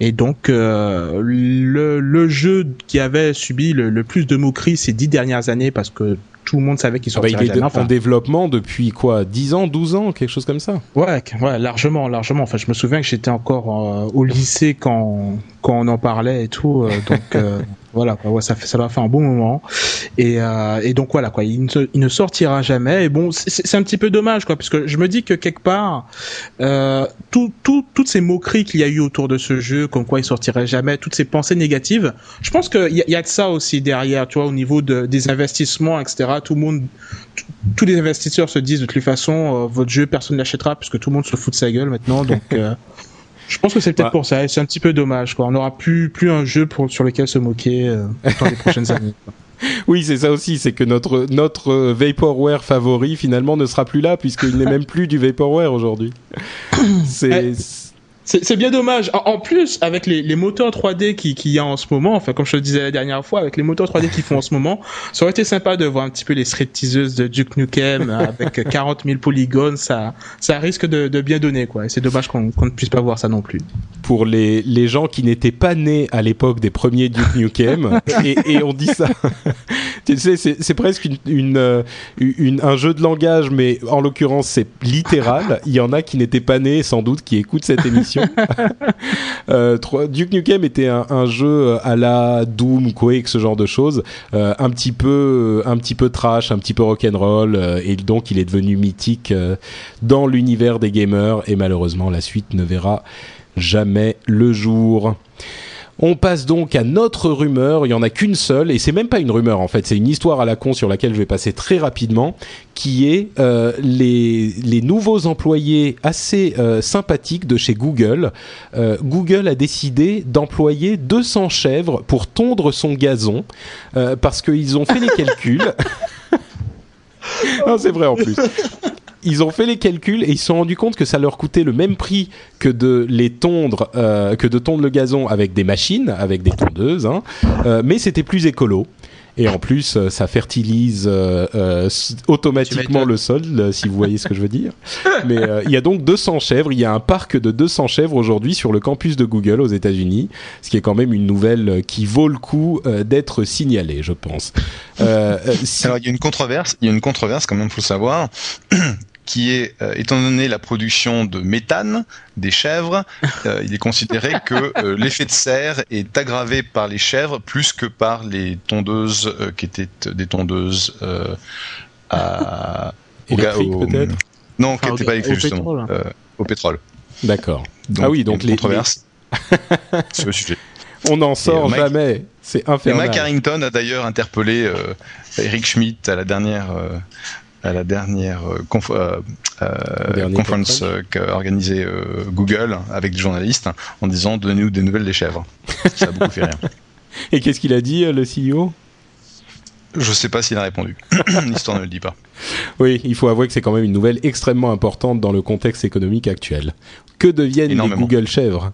Et donc, euh, le, le jeu qui avait subi le, le plus de moqueries ces dix dernières années, parce que tout le monde savait qu'il Ah bah, sortirait il est jamais. de- Enfin, en développement depuis quoi 10 ans, 12 ans, quelque chose comme ça Ouais, ouais, largement, largement. Enfin, je me souviens que j'étais encore euh, au lycée quand quand on en parlait et tout. euh, donc euh, voilà, quoi, ouais, ça fait ça doit faire un bon moment. Et euh, et donc voilà, quoi, il ne, il ne sortira jamais. Et bon, c'est un petit peu dommage, quoi, parce que je me dis que quelque part, euh, tout, tout, toutes ces moqueries qu'il y a eu autour de ce jeu, comme quoi il sortirait jamais, toutes ces pensées négatives, je pense qu'il y, a- y a de ça aussi derrière, tu vois, au niveau de, des investissements, etc. Tout le monde tous les investisseurs se disent de toute façon euh, votre jeu personne ne l'achètera puisque tout le monde se fout de sa gueule maintenant donc je pense que c'est peut-être Ouais. pour ça et c'est un petit peu dommage quoi on n'aura plus plus un jeu pour sur lequel se moquer euh, dans les prochaines années. Oui, c'est ça aussi, c'est que notre notre euh, vaporware favori finalement ne sera plus là puisqu'il n'est même plus du vaporware aujourd'hui. C'est Ouais. C'est bien dommage en, plus avec les, les moteurs 3D qui qu'il y a en ce moment enfin comme je le disais la dernière fois avec les moteurs 3D qu'ils font en ce moment ça aurait été sympa de voir un petit peu les stripteaseuses de Duke Nukem euh, avec 40 000 polygones ça ça risque de, de bien donner quoi et c'est dommage qu'on ne puisse pas voir ça non plus pour les les gens qui n'étaient pas nés à l'époque des premiers Duke Nukem et, et on dit ça. tu sais, c'est presque une, une, euh, une- un jeu de langage, mais en l'occurrence c'est littéral. Il y en a qui n'étaient pas nés, sans doute, qui écoutent cette émission. Euh, Duke Nukem était un, un jeu à la Doom, Quake, ce genre de choses, euh, un petit peu, un petit peu trash, un petit peu rock'n'roll, euh, et donc il est devenu mythique euh, dans l'univers des gamers. Et malheureusement, la suite ne verra jamais le jour. On passe donc à notre rumeur. Il y en a qu'une seule, et c'est même pas une rumeur en fait. C'est une histoire à la con sur laquelle je vais passer très rapidement, qui est euh, les les nouveaux employés assez euh, sympathiques de chez Google. Euh, Google a décidé d'employer 200 chèvres pour tondre son gazon parce qu'ils ont fait les calculs. non, c'est vrai en plus ils ont fait les calculs et ils se sont rendus compte que ça leur coûtait le même prix que de les tondre, euh, que de tondre le gazon avec des machines, avec des tondeuses, hein, euh, mais c'était plus écolo. Et en plus, euh, ça fertilise euh, euh, automatiquement le sol, si vous voyez ce que je veux dire. Mais euh, il y a donc 200 chèvres. Il y a un parc de 200 chèvres aujourd'hui sur le campus de Google aux États-Unis, ce qui est quand même une nouvelle qui vaut le coup euh, d'être signalée, je pense. Si- Alors il y a une controverse, il y a une controverse quand même, faut le savoir, qui est, euh, étant donné la production de méthane des chèvres, euh, il est considéré que euh, l'effet de serre est aggravé par les chèvres plus que par les tondeuses euh, qui étaient des tondeuses euh, à au au- peut-être Non, qui n'étaient pas électriques au justement, pétrole. euh, au pétrole. D'accord. Donc, Ah oui, donc les- controverse sur le sujet. On n'en sort Mike- jamais. C'est Et infernal. Mike Harrington a d'ailleurs interpellé euh, Eric Schmidt à la dernière euh, à la dernière euh, conf- euh, euh, euh, qu'a organisé euh, Google avec des journalistes en disant donnez-nous des nouvelles des chèvres. Ça a beaucoup fait rire. Et qu'est-ce qu'il a dit, le CEO Je sais pas s'il a répondu. L'histoire ne le dit pas. Oui, il faut avouer que c'est quand même une nouvelle extrêmement importante dans le contexte économique actuel. Que deviennent les Google chèvres?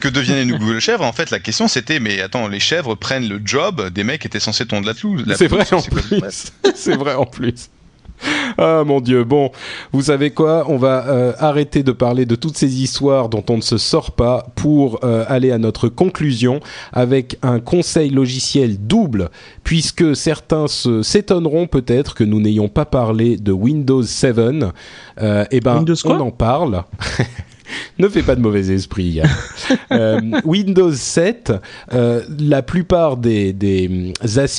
Que deviennent les Google chèvres? En fait, la question c'était, mais attends, les chèvres prennent le job des mecs qui étaient censés tondre la pelouse. C'est vrai, en plus. C'est vrai en plus. Ah mon dieu. Bon, vous savez quoi? On va euh, arrêter de parler de toutes ces histoires dont on ne se sort pas pour euh, aller à notre conclusion avec un conseil logiciel double, puisque certains s'étonneront peut-être que nous n'ayons pas parlé de Windows 7. Euh, eh ben, on en parle. ne fais pas de mauvais esprit. euh, Windows 7, euh, la plupart des, des,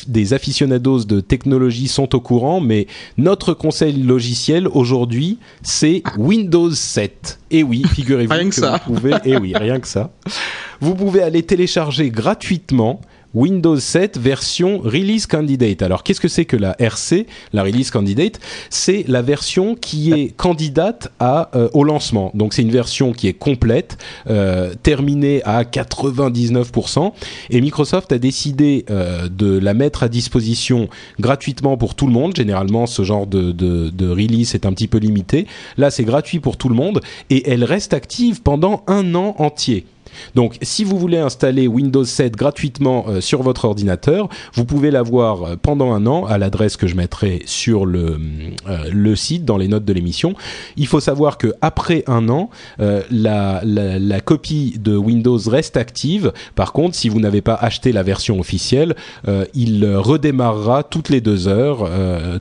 des, aficionados de technologie sont au courant, mais notre conseil logiciel aujourd'hui, c'est Windows 7. Et oui, figurez-vous que, que vous pouvez... Et oui, rien que ça. Vous pouvez aller télécharger gratuitement Windows 7 version Release Candidate. Alors qu'est-ce que c'est que la RC, la Release Candidate? C'est la version qui est candidate à, euh, au lancement. Donc c'est une version qui est complète, euh, terminée à 99%. Et Microsoft a décidé euh, de la mettre à disposition gratuitement pour tout le monde. Généralement, ce genre de, release est un petit peu limité. Là, c'est gratuit pour tout le monde et elle reste active pendant un an entier. Donc, si vous voulez installer Windows 7 gratuitement euh, sur votre ordinateur, vous pouvez l'avoir euh, pendant un an à l'adresse que je mettrai sur le, euh, le site dans les notes de l'émission. Il faut savoir que après un an, la, la, copie de Windows reste active. Par contre, si vous n'avez pas acheté la version officielle, il redémarrera toutes les deux heures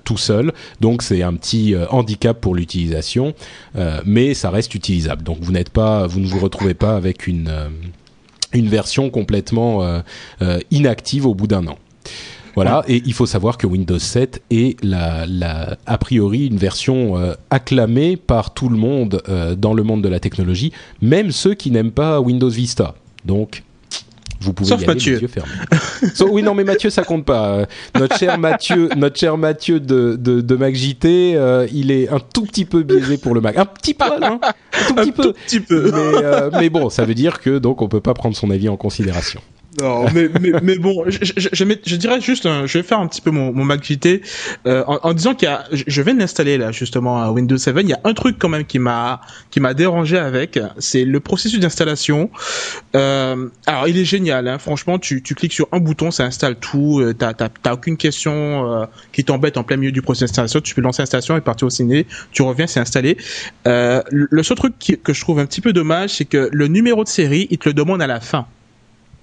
tout seul. Donc, c'est un petit handicap pour l'utilisation, mais ça reste utilisable. Donc, vous n'êtes pas, vous ne vous retrouvez pas avec une une version complètement euh, euh, inactive au bout d'un an. Voilà, et il faut savoir que Windows 7 est la, la a priori une version acclamée par tout le monde dans le monde de la technologie, même ceux qui n'aiment pas Windows Vista. Donc, vous pouvez Sauf y Mathieu. les yeux fermés. oui, non, mais Mathieu, ça compte pas. notre cher Mathieu, notre cher Mathieu de, de, de MacJT, euh, il est un tout petit peu biaisé pour le Mac. Un petit peu, hein Un tout petit un peu. Tout petit peu. Mais, euh, mais bon, ça veut dire que donc on peut pas prendre son avis en considération. Non, mais, mais, mais bon, je, je, je, je, dirais juste, un, je vais faire un petit peu mon, mon Mac JT euh, en, en, disant qu'il y a, je de l'installer là justement à Windows 7. Il y a un truc quand même qui m'a qui m'a dérangé avec, c'est le processus d'installation. Euh, alors il est génial, hein, franchement, tu, tu cliques sur un bouton, ça installe tout. Euh, t'as t'as aucune question euh, qui t'embête en plein milieu du processus d'installation. Tu peux lancer l'installation et partir au ciné. Tu reviens, c'est installé. Euh, le seul truc qui, que je trouve un petit peu dommage, c'est que le numéro de série, il te le demande à la fin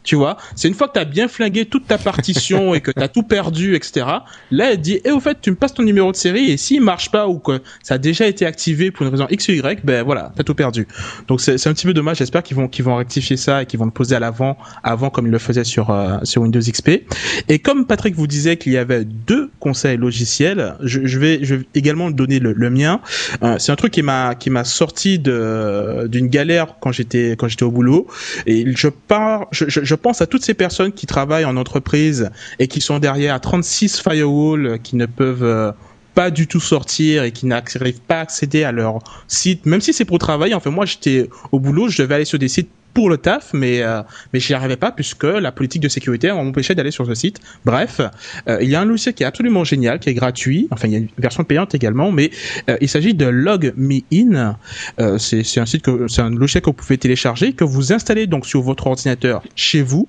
tu vois. C'est une fois que tu as bien flingué toute ta partition et que tu as tout perdu, etc. Là, elle dit, et eh, au fait, tu me passes ton numéro de série et s'il marche pas ou que ça a déjà été activé pour une raison X ou Y, ben voilà, t'as tout perdu. Donc c'est un petit peu dommage. J'espère qu'ils vont qu'ils vont rectifier ça et qu'ils vont le poser à l'avant, avant comme ils le faisaient sur euh, sur Windows XP. Et comme Patrick vous disait qu'il y avait deux conseils logiciels, je, je, vais je vais également donner le, le mien. Euh, c'est un truc qui m'a qui m'a sorti de d'une galère quand j'étais quand j'étais au boulot et je pars je, je, je pense à toutes ces personnes qui travaillent en entreprise et qui sont derrière 36 firewalls qui ne peuvent euh, pas du tout sortir et qui n'arrivent pas à accéder à leur site, même si c'est pour travailler. Enfin, moi, j'étais au boulot, je devais aller sur des sites pour le taf, mais euh, mais j'y arrivais pas puisque la politique de sécurité m'empêchait d'aller sur ce site. Bref, euh, il y a un logiciel qui est absolument génial, qui est gratuit. Enfin, il y a une version payante également, mais euh, il s'agit de Log Me In. Euh, c'est c'est un site que c'est un logiciel que vous pouvez télécharger, que vous installez donc sur votre ordinateur chez vous.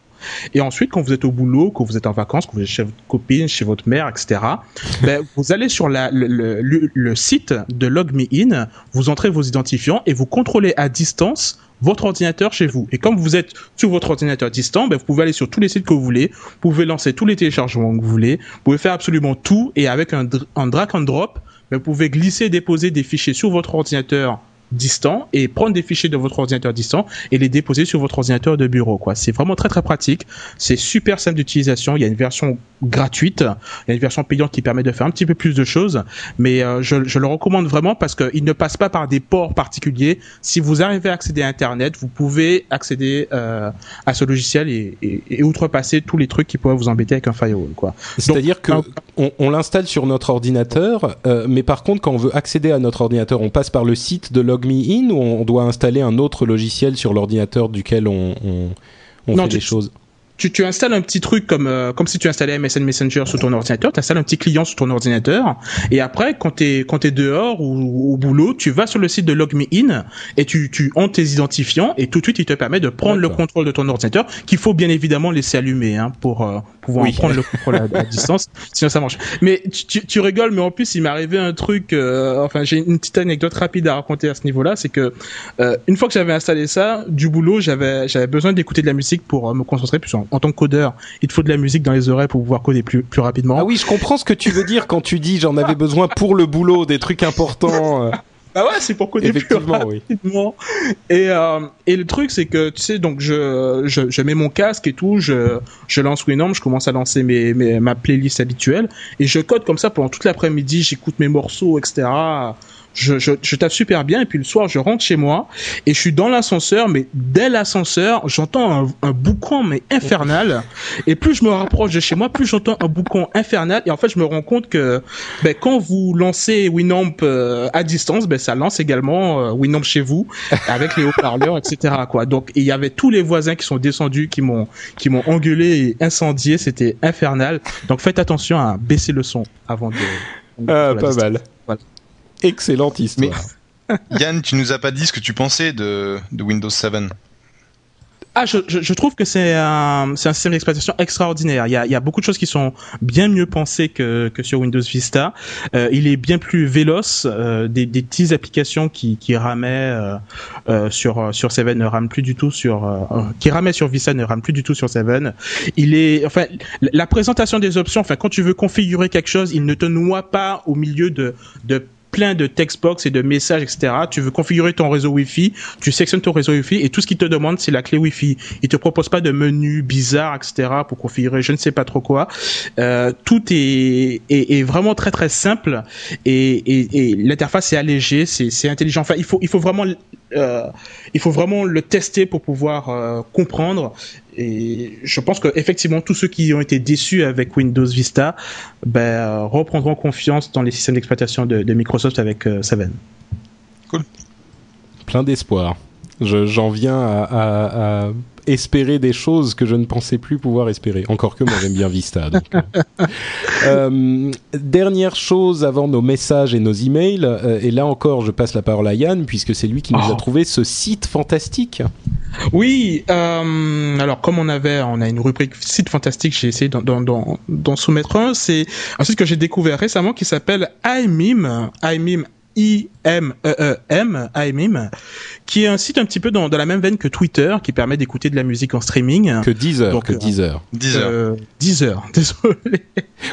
Et ensuite, quand vous êtes au boulot, quand vous êtes en vacances, quand vous êtes chez votre copine, chez votre mère, etc., ben, vous allez sur la, le, le, le, site de Log Me In, vous entrez vos identifiants et vous contrôlez à distance votre ordinateur chez vous. Et comme vous êtes sur votre ordinateur distant, ben, vous pouvez aller sur tous les sites que vous voulez, vous pouvez lancer tous les téléchargements que vous voulez, vous pouvez faire absolument tout. Et avec un, drag and drop, ben, vous pouvez glisser et déposer des fichiers sur votre ordinateur distant et prendre des fichiers de votre ordinateur distant et les déposer sur votre ordinateur de bureau quoi. C'est vraiment très très pratique, c'est super simple d'utilisation, il y a une version gratuite, il y a une version payante qui permet de faire un petit peu plus de choses, mais euh, je, je, le recommande vraiment parce qu'il ne passe pas par des ports particuliers. Si vous arrivez à accéder à internet, vous pouvez accéder euh, à ce logiciel et, et, et, outrepasser tous les trucs qui pourraient vous embêter avec un firewall quoi. C'est-à-dire que on, on l'installe sur notre ordinateur, euh, mais par contre quand on veut accéder à notre ordinateur, on passe par le site de Log Ou on doit installer un autre logiciel sur l'ordinateur duquel on, on, on non, fait tu, des choses? Tu tu, installes un petit truc comme euh, comme si tu installais MSN Messenger sur ton ordinateur, tu installes un petit client sur ton ordinateur et après quand tu es quand tu dehors ou au boulot, tu vas sur le site de LogMeIn et tu tu entres tes identifiants et tout de suite il te permet de prendre le contrôle de ton ordinateur qu'il faut bien évidemment laisser allumer hein, pour euh, pouvoir prendre le contrôle à, distance, sinon ça marche. Mais tu, tu, rigoles, mais en plus il m'est arrivé un truc. Euh, enfin, j'ai une petite anecdote rapide à raconter à ce niveau-là, c'est que euh, une fois que j'avais installé ça, du boulot, j'avais j'avais besoin d'écouter de la musique pour euh, me concentrer. Puis en, tant que codeur, il te faut de la musique dans les oreilles pour pouvoir coder plus plus rapidement. Ah oui, je comprends ce que tu veux dire quand tu dis j'en avais besoin pour le boulot, des trucs importants. Ah ouais, c'est pour coder plus rapidement. Et, euh, et le truc, c'est que, tu sais, donc je, je, je, mets mon casque et tout, je, je lance Winamp, je commence à lancer mes, mes, ma playlist habituelle, et je code comme ça pendant toute l'après-midi, j'écoute mes morceaux, etc je, je, je tape super bien et puis le soir je rentre chez moi et je suis dans l'ascenseur mais dès l'ascenseur j'entends un, un, boucan mais infernal. Et plus je me rapproche de chez moi plus j'entends un boucan infernal. Et en fait je me rends compte que ben, quand vous lancez Winamp euh, à distance ben, ça lance également euh, Winamp chez vous avec les haut-parleurs etc quoi. Donc il y avait tous les voisins qui sont descendus qui m'ont qui m'ont engueulé et incendié. C'était infernal. Donc faites attention à baisser le son avant de ah, pas mal. Excellente histoire. Mais, Yann, tu nous as pas dit ce que tu pensais de, de Windows 7. Ah, je, je, je, trouve que c'est un, c'est un système d'exploitation extraordinaire. Il y, a, il y a beaucoup de choses qui sont bien mieux pensées que, que sur Windows Vista. Euh, il est bien plus véloce. Euh, des, des petites applications qui, qui ramaient euh, euh sur sur Seven ne rament plus du tout sur euh, qui ramaient sur Vista ne rament plus du tout sur Seven. Il est enfin la présentation des options. Enfin, quand tu veux configurer quelque chose, il ne te noie pas au milieu de de plein de textbox et de messages, etc. Tu veux configurer ton réseau Wi-Fi, tu sectionnes ton réseau Wi-Fi et tout ce qu'il te demande, c'est la clé Wi-Fi. Il te propose pas de menu bizarre, etc. pour configurer je ne sais pas trop quoi. Euh, tout est, est, vraiment très très simple et, et, et l'interface est allégée, c'est intelligent. Enfin, il faut, il faut vraiment euh, il faut vraiment le tester pour pouvoir euh, comprendre. Et je pense que effectivement tous ceux qui ont été déçus avec Windows Vista ben, reprendront confiance dans les systèmes d'exploitation de, de, Microsoft avec euh, Seven. Cool. Plein d'espoir. J'en viens à, à, à espérer des choses que je ne pensais plus pouvoir espérer. Encore que moi j'aime bien Vista. Donc. euh, dernière chose avant nos messages et nos emails, euh, et là encore je passe la parole à Yann puisque c'est lui qui nous oh. a trouvé ce site fantastique. Oui, euh, alors comme on avait, on a une rubrique site fantastique, j'ai essayé d'en soumettre un. C'est un site que j'ai découvert récemment qui s'appelle iMeme, iMeme I-M-E-E-M, IMIM, qui est un site un petit peu dans, dans, la même veine que Twitter, qui permet d'écouter de la musique en streaming. Que Deezer, Donc, que Deezer. Deezer. Euh, Deezer, désolé.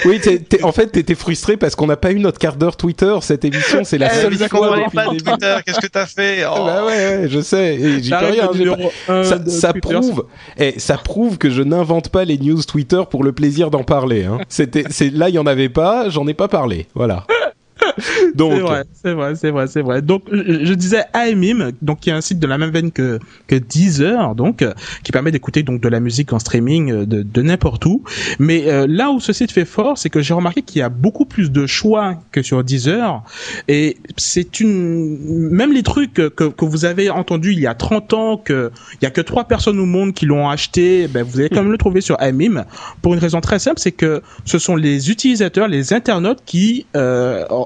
Oui, t'es, t'es, en fait, t'étais frustré parce qu'on n'a pas eu notre quart d'heure Twitter. Cette émission, c'est la eh, seule fois pas Twitter. Qu'est-ce que t'as fait? Oh. Bah ouais, ouais, je sais. Et j'y peux rien. Pas... Ça, ça prouve, eh, ça prouve que je n'invente pas les news Twitter pour le plaisir d'en parler. Hein. C'était, c'est là, il y en avait pas. J'en ai pas parlé. Voilà. donc c'est vrai, c'est vrai, c'est vrai, c'est vrai. Donc je disais iMime, donc qui est un site de la même veine que que Deezer, donc qui permet d'écouter donc de la musique en streaming euh, de, de n'importe où. Mais euh, là où ce site fait fort, c'est que j'ai remarqué qu'il y a beaucoup plus de choix que sur Deezer et c'est une même les trucs que, que vous avez entendu il y a 30 ans que il y a que trois personnes au monde qui l'ont acheté, ben vous allez quand même le trouver sur iMime pour une raison très simple, c'est que ce sont les utilisateurs, les internautes qui euh,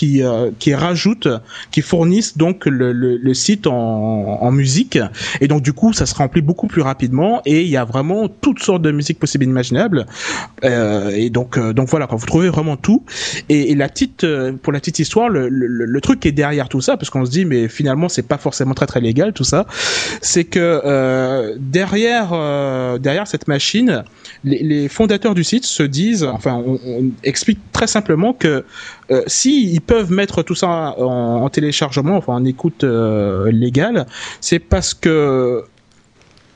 qui euh, qui rajoutent, qui fournissent donc le, site en, musique. Et donc du coup ça se remplit beaucoup plus rapidement et il y a vraiment toutes sortes de musiques possibles et imaginables. Euh, et donc euh, donc voilà quand vous trouvez vraiment tout. Et, la petite pour la petite histoire le, truc qui est derrière tout ça parce qu'on se dit mais finalement c'est pas forcément très très légal tout ça c'est que derrière derrière cette machine les, fondateurs du site se disent enfin on, explique très simplement que euh, si peuvent mettre tout ça en, en téléchargement, enfin en écoute euh, légale, c'est parce que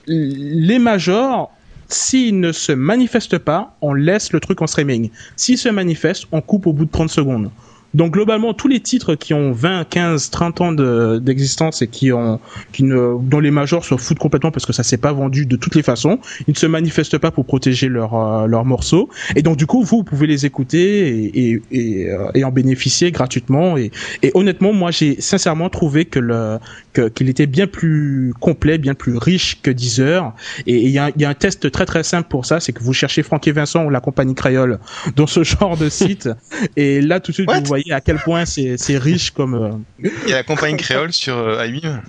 les majors s'ils ne se manifestent pas, on laisse le truc en streaming. S'ils se manifestent, on coupe au bout de 30 secondes. Donc globalement, tous les titres qui ont 20, 15, 30 ans d'existence et qui ont, qui ne, dont les majors se foutent complètement parce que ça s'est pas vendu de toutes les façons, ils ne se manifestent pas pour protéger leurs euh, leurs morceaux. Et donc du coup, vous, vous pouvez les écouter et, et, euh, et, en bénéficier gratuitement. Et, et honnêtement, moi, j'ai sincèrement trouvé que le qu'il était bien plus complet, bien plus riche que Deezer. Et il y a, y a un test très très simple pour ça, c'est que vous cherchez Francky Vincent ou la compagnie créole dans ce genre de site. et là, tout de suite, vous voyez à quel point c'est riche comme. Il y a la compagnie créole sur euh,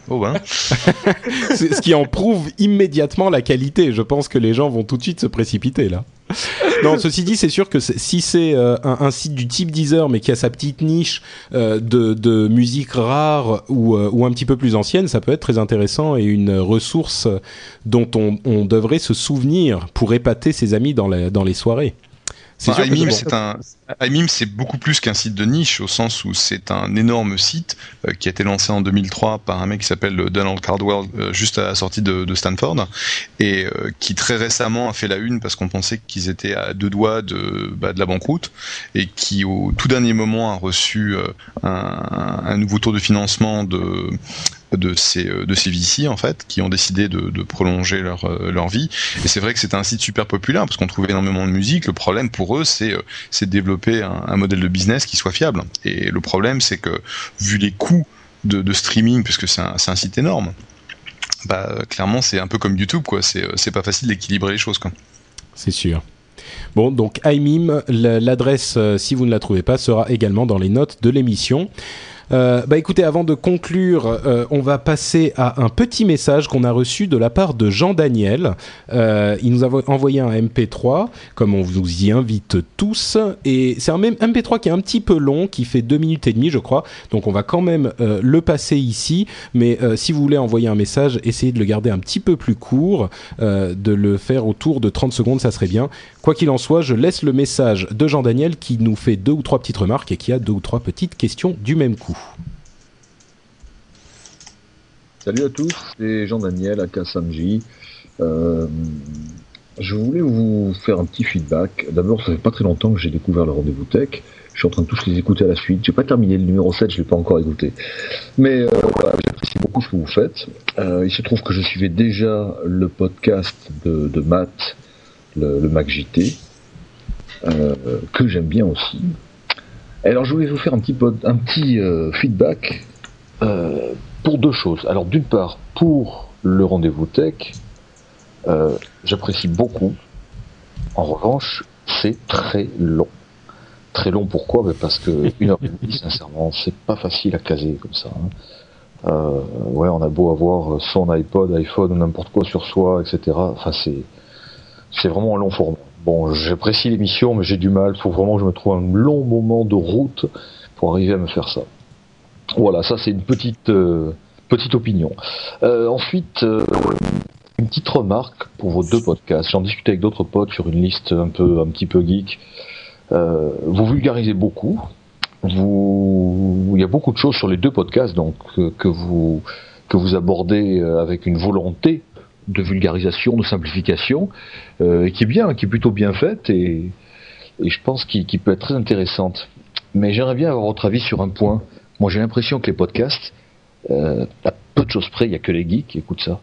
Oh ben. ce qui en prouve immédiatement la qualité. Je pense que les gens vont tout de suite se précipiter là. non, ceci dit, c'est sûr que si c'est euh, un, site du type Deezer, mais qui a sa petite niche euh, de, musique rare ou, ou, un petit peu plus ancienne, ça peut être très intéressant et une ressource dont on, on devrait se souvenir pour épater ses amis dans, la, dans les soirées. C'est c'est un IMIM, c'est beaucoup plus qu'un site de niche au sens où c'est un énorme site euh, qui a été lancé en 2003 par un mec qui s'appelle Donald Cardwell euh, juste à la sortie de, Stanford et euh, qui très récemment a fait la une parce qu'on pensait qu'ils étaient à deux doigts de, bah, de la banqueroute et qui au tout dernier moment a reçu un, un, nouveau tour de financement de de ces euh, de ces VC en fait qui ont décidé de, prolonger leur euh, leur vie. Et c'est vrai que c'était un site super populaire parce qu'on trouvait énormément de musique. Le problème pour eux c'est euh, c'est de développer un, modèle de business qui soit fiable. Et le problème c'est que vu les coûts de, streaming puisque c'est un, un site énorme bah clairement c'est un peu comme YouTube quoi. C'est c'est pas facile d'équilibrer les choses quoi. C'est sûr. Bon, donc iMime, l'adresse, si vous ne la trouvez pas, sera également dans les notes de l'émission. Euh, bah écoutez, avant de conclure, euh, on va passer à un petit message qu'on a reçu de la part de Jean Daniel. Euh, il nous a envoyé un MP3, comme on vous y invite tous, et c'est un MP3 qui est un petit peu long, qui fait deux minutes et demie, je crois. Donc on va quand même euh, le passer ici, mais euh, si vous voulez envoyer un message, essayez de le garder un petit peu plus court, de le faire autour de 30 secondes, ça serait bien. Quoi qu'il en soit, je laisse le message de Jean Daniel qui nous fait deux ou trois petites remarques et qui a deux ou trois petites questions du même coup. Salut à tous, c'est Jean-Daniel à Kassamji. Euh, je voulais vous faire un petit feedback. D'abord, ça fait pas très longtemps que j'ai découvert le rendez-vous tech. Je suis en train de tous les écouter à la suite. J'ai pas terminé le numéro 7, je l'ai pas encore écouté. Mais euh, j'apprécie beaucoup ce que vous faites. Euh, il se trouve que je suivais déjà le podcast de, Matt, le, le que j'aime bien aussi. Alors je voulais vous faire un petit, un petit euh, feedback euh, pour deux choses. Alors d'une part, pour le rendez-vous tech, euh, j'apprécie beaucoup. En revanche, c'est très long. Très long pourquoi? Ben Parce que une heure et demie, sincèrement, c'est pas facile à caser comme ça. Hein. ouais, on a beau avoir son iPod, iPhone ou n'importe quoi sur soi, etc. Enfin, c'est c'est vraiment un long format. Bon, j'apprécie l'émission, mais j'ai du mal. Faut vraiment que je me trouve un long moment de route pour arriver à me faire ça. Voilà, ça c'est une petite euh, petite opinion. Euh, ensuite, euh, une petite remarque pour vos deux podcasts. J'en discutais avec d'autres potes sur une liste un peu un petit peu geek. vous vulgarisez beaucoup. Vous, il y a beaucoup de choses sur les deux podcasts, donc que vous que vous abordez avec une volonté de vulgarisation, de simplification, euh, qui est bien, qui est plutôt bien faite et, je pense qu'il peut être très intéressante. Mais j'aimerais bien avoir votre avis sur un point. Moi, j'ai l'impression que les podcasts, euh, à peu de choses près, il n'y a que les geeks qui écoutent ça.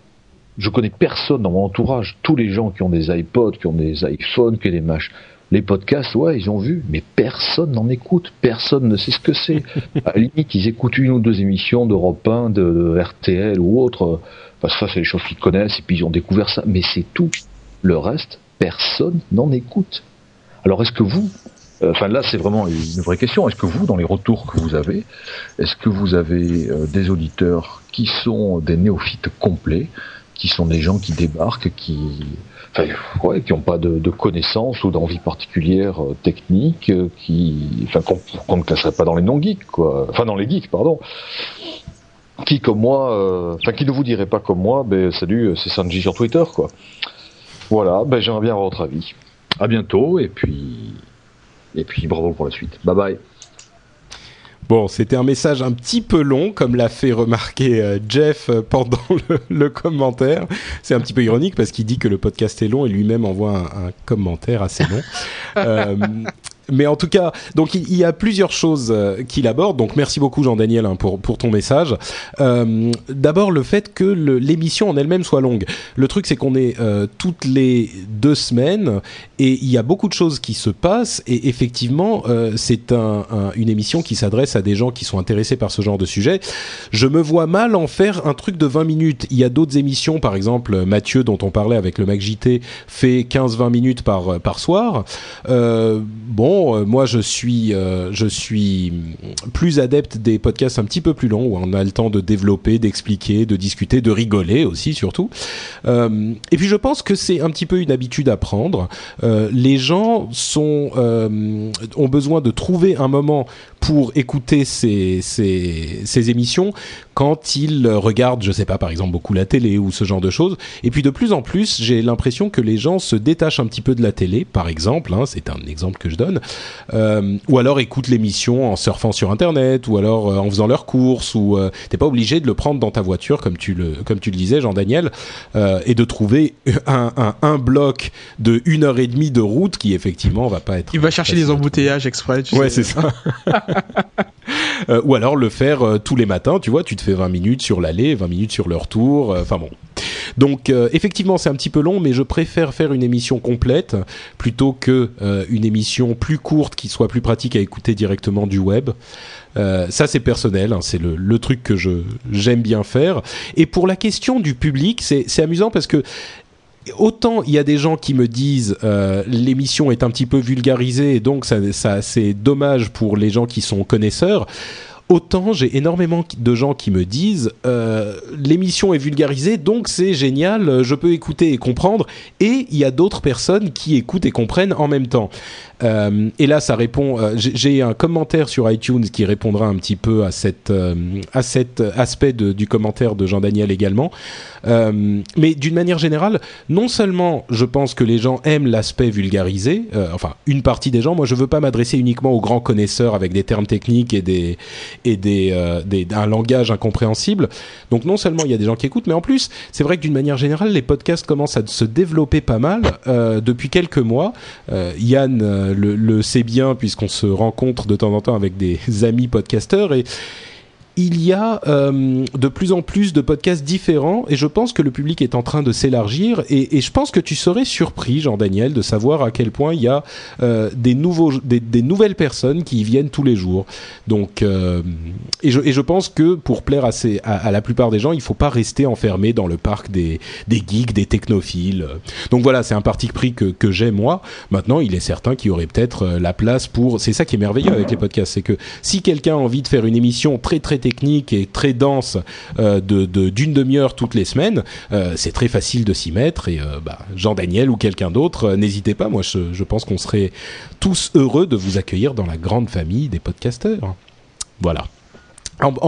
Je connais personne dans mon entourage. Tous les gens qui ont des iPods, qui ont des iPhones, qui ont des Macs. Les podcasts, ouais, ils ont vu, mais personne n'en écoute. Personne ne sait ce que c'est. à la limite, ils écoutent une ou deux émissions d'Europe 1, de RTL ou autre parce que ça, c'est les choses qu'ils connaissent, et puis ils ont découvert ça, mais c'est tout. Le reste, personne n'en écoute. Alors est-ce que vous, euh, enfin là c'est vraiment une vraie question, est-ce que vous, dans les retours que vous avez, est-ce que vous avez euh, des auditeurs qui sont des néophytes complets, qui sont des gens qui débarquent, qui, ouais, qui n'ont pas de, de, connaissances ou d'envie particulière euh, technique, qui, enfin, qu'on ne classerait pas dans les non-geeks, quoi, enfin dans les geeks, pardon qui comme moi, euh, enfin qui ne vous dirait pas comme moi, ben salut, euh, c'est Sanji sur Twitter quoi. Voilà, ben j'aimerais bien avoir votre avis. À bientôt et puis et puis bravo pour la suite. Bye bye. Bon, c'était un message un petit peu long, comme l'a fait remarquer euh, Jeff pendant le, commentaire. C'est un petit peu ironique parce qu'il dit que le podcast est long et lui-même envoie un, commentaire assez long. mais en tout cas, donc il, y a plusieurs choses euh, qu'il aborde. Donc merci beaucoup Jean-Daniel hein, pour pour ton message. Euh, D'abord le fait que l'émission en elle-même soit longue. Le truc c'est qu'on est, euh, toutes les deux semaines et il y a beaucoup de choses qui se passent et effectivement c'est un, une émission qui s'adresse à des gens qui sont intéressés par ce genre de sujet. Je me vois mal en faire un truc de 20 minutes. Il y a d'autres émissions, par exemple Mathieu dont on parlait avec le Mac JT fait 15-20 minutes par par soir. Bon euh, moi je suis, euh, je suis plus adepte des podcasts un petit peu plus longs où on a le temps de développer, d'expliquer, de discuter, de rigoler aussi surtout. Euh, et puis je pense que c'est un petit peu une habitude à prendre. les gens sont, ont besoin de trouver un moment pour écouter ces, ces, ces émissions quand ils regardent, je sais pas, par exemple beaucoup la télé ou ce genre de choses. Et puis de plus en plus, j'ai l'impression que les gens se détachent un petit peu de la télé, par exemple. Hein, c'est un exemple que je donne. Euh, ou alors écoutent l'émission en surfant sur Internet, ou alors euh, en faisant leurs courses. Ou euh, t'es pas obligé de le prendre dans ta voiture comme tu le comme tu le disais, Jean Daniel, euh, et de trouver un, un, un, bloc de une heure et demie de route qui effectivement va pas être. Il va chercher des embouteillages exprès. ouais, c'est ça. Euh, ou alors le faire euh, tous les matins, tu vois, tu te fais 20 minutes sur l'aller, 20 minutes sur le retour, euh, enfin bon. Donc effectivement c'est un petit peu long, mais je préfère faire une émission complète plutôt que une émission plus courte qui soit plus pratique à écouter directement du web. ça c'est personnel, hein, c'est le, truc que je j'aime bien faire. Et pour la question du public, c'est amusant parce que autant il y a des gens qui me disent euh, l'émission est un petit peu vulgarisée et donc ça c'est dommage pour les gens qui sont connaisseurs autant j'ai énormément de gens qui me disent euh, l'émission est vulgarisée donc c'est génial je peux écouter et comprendre et il y a d'autres personnes qui écoutent et comprennent en même temps euh, et là, ça répond. Euh, j'ai un commentaire sur iTunes qui répondra un petit peu à euh, à cet aspect du commentaire de Jean Daniel également. mais d'une manière générale, non seulement je pense que les gens aiment l'aspect vulgarisé, enfin une partie des gens. Moi, je veux pas m'adresser uniquement aux grands connaisseurs avec des termes techniques et des et des un langage incompréhensible. Donc non seulement il y a des gens qui écoutent, mais en plus, c'est vrai que d'une manière générale, les podcasts commencent à se développer pas mal depuis quelques mois. Yann le, le sait bien puisqu'on se rencontre de temps en temps avec des amis podcasteurs et il y a euh, de plus en plus de podcasts différents et je pense que le public est en train de s'élargir et, je pense que tu serais surpris, Jean-Daniel, de savoir à quel point il y a euh, des, nouveaux, des, nouvelles personnes qui y viennent tous les jours. Donc, euh, et, je, pense que pour plaire à, la plupart des gens, il faut pas rester enfermé dans le parc des, geeks, des technophiles. Donc voilà, c'est un parti pris que, que j'ai moi. Maintenant, il est certain qu'il y aurait peut-être la place pour... C'est ça qui est merveilleux avec les podcasts, c'est que si quelqu'un a envie de faire une émission très très technique et très dense euh, de d'une demi-heure toutes les semaines, euh, c'est très facile de s'y mettre. Et euh, bah, Jean Daniel ou quelqu'un d'autre, n'hésitez pas. Moi, je, pense qu'on serait tous heureux de vous accueillir dans la grande famille des podcasteurs. Voilà.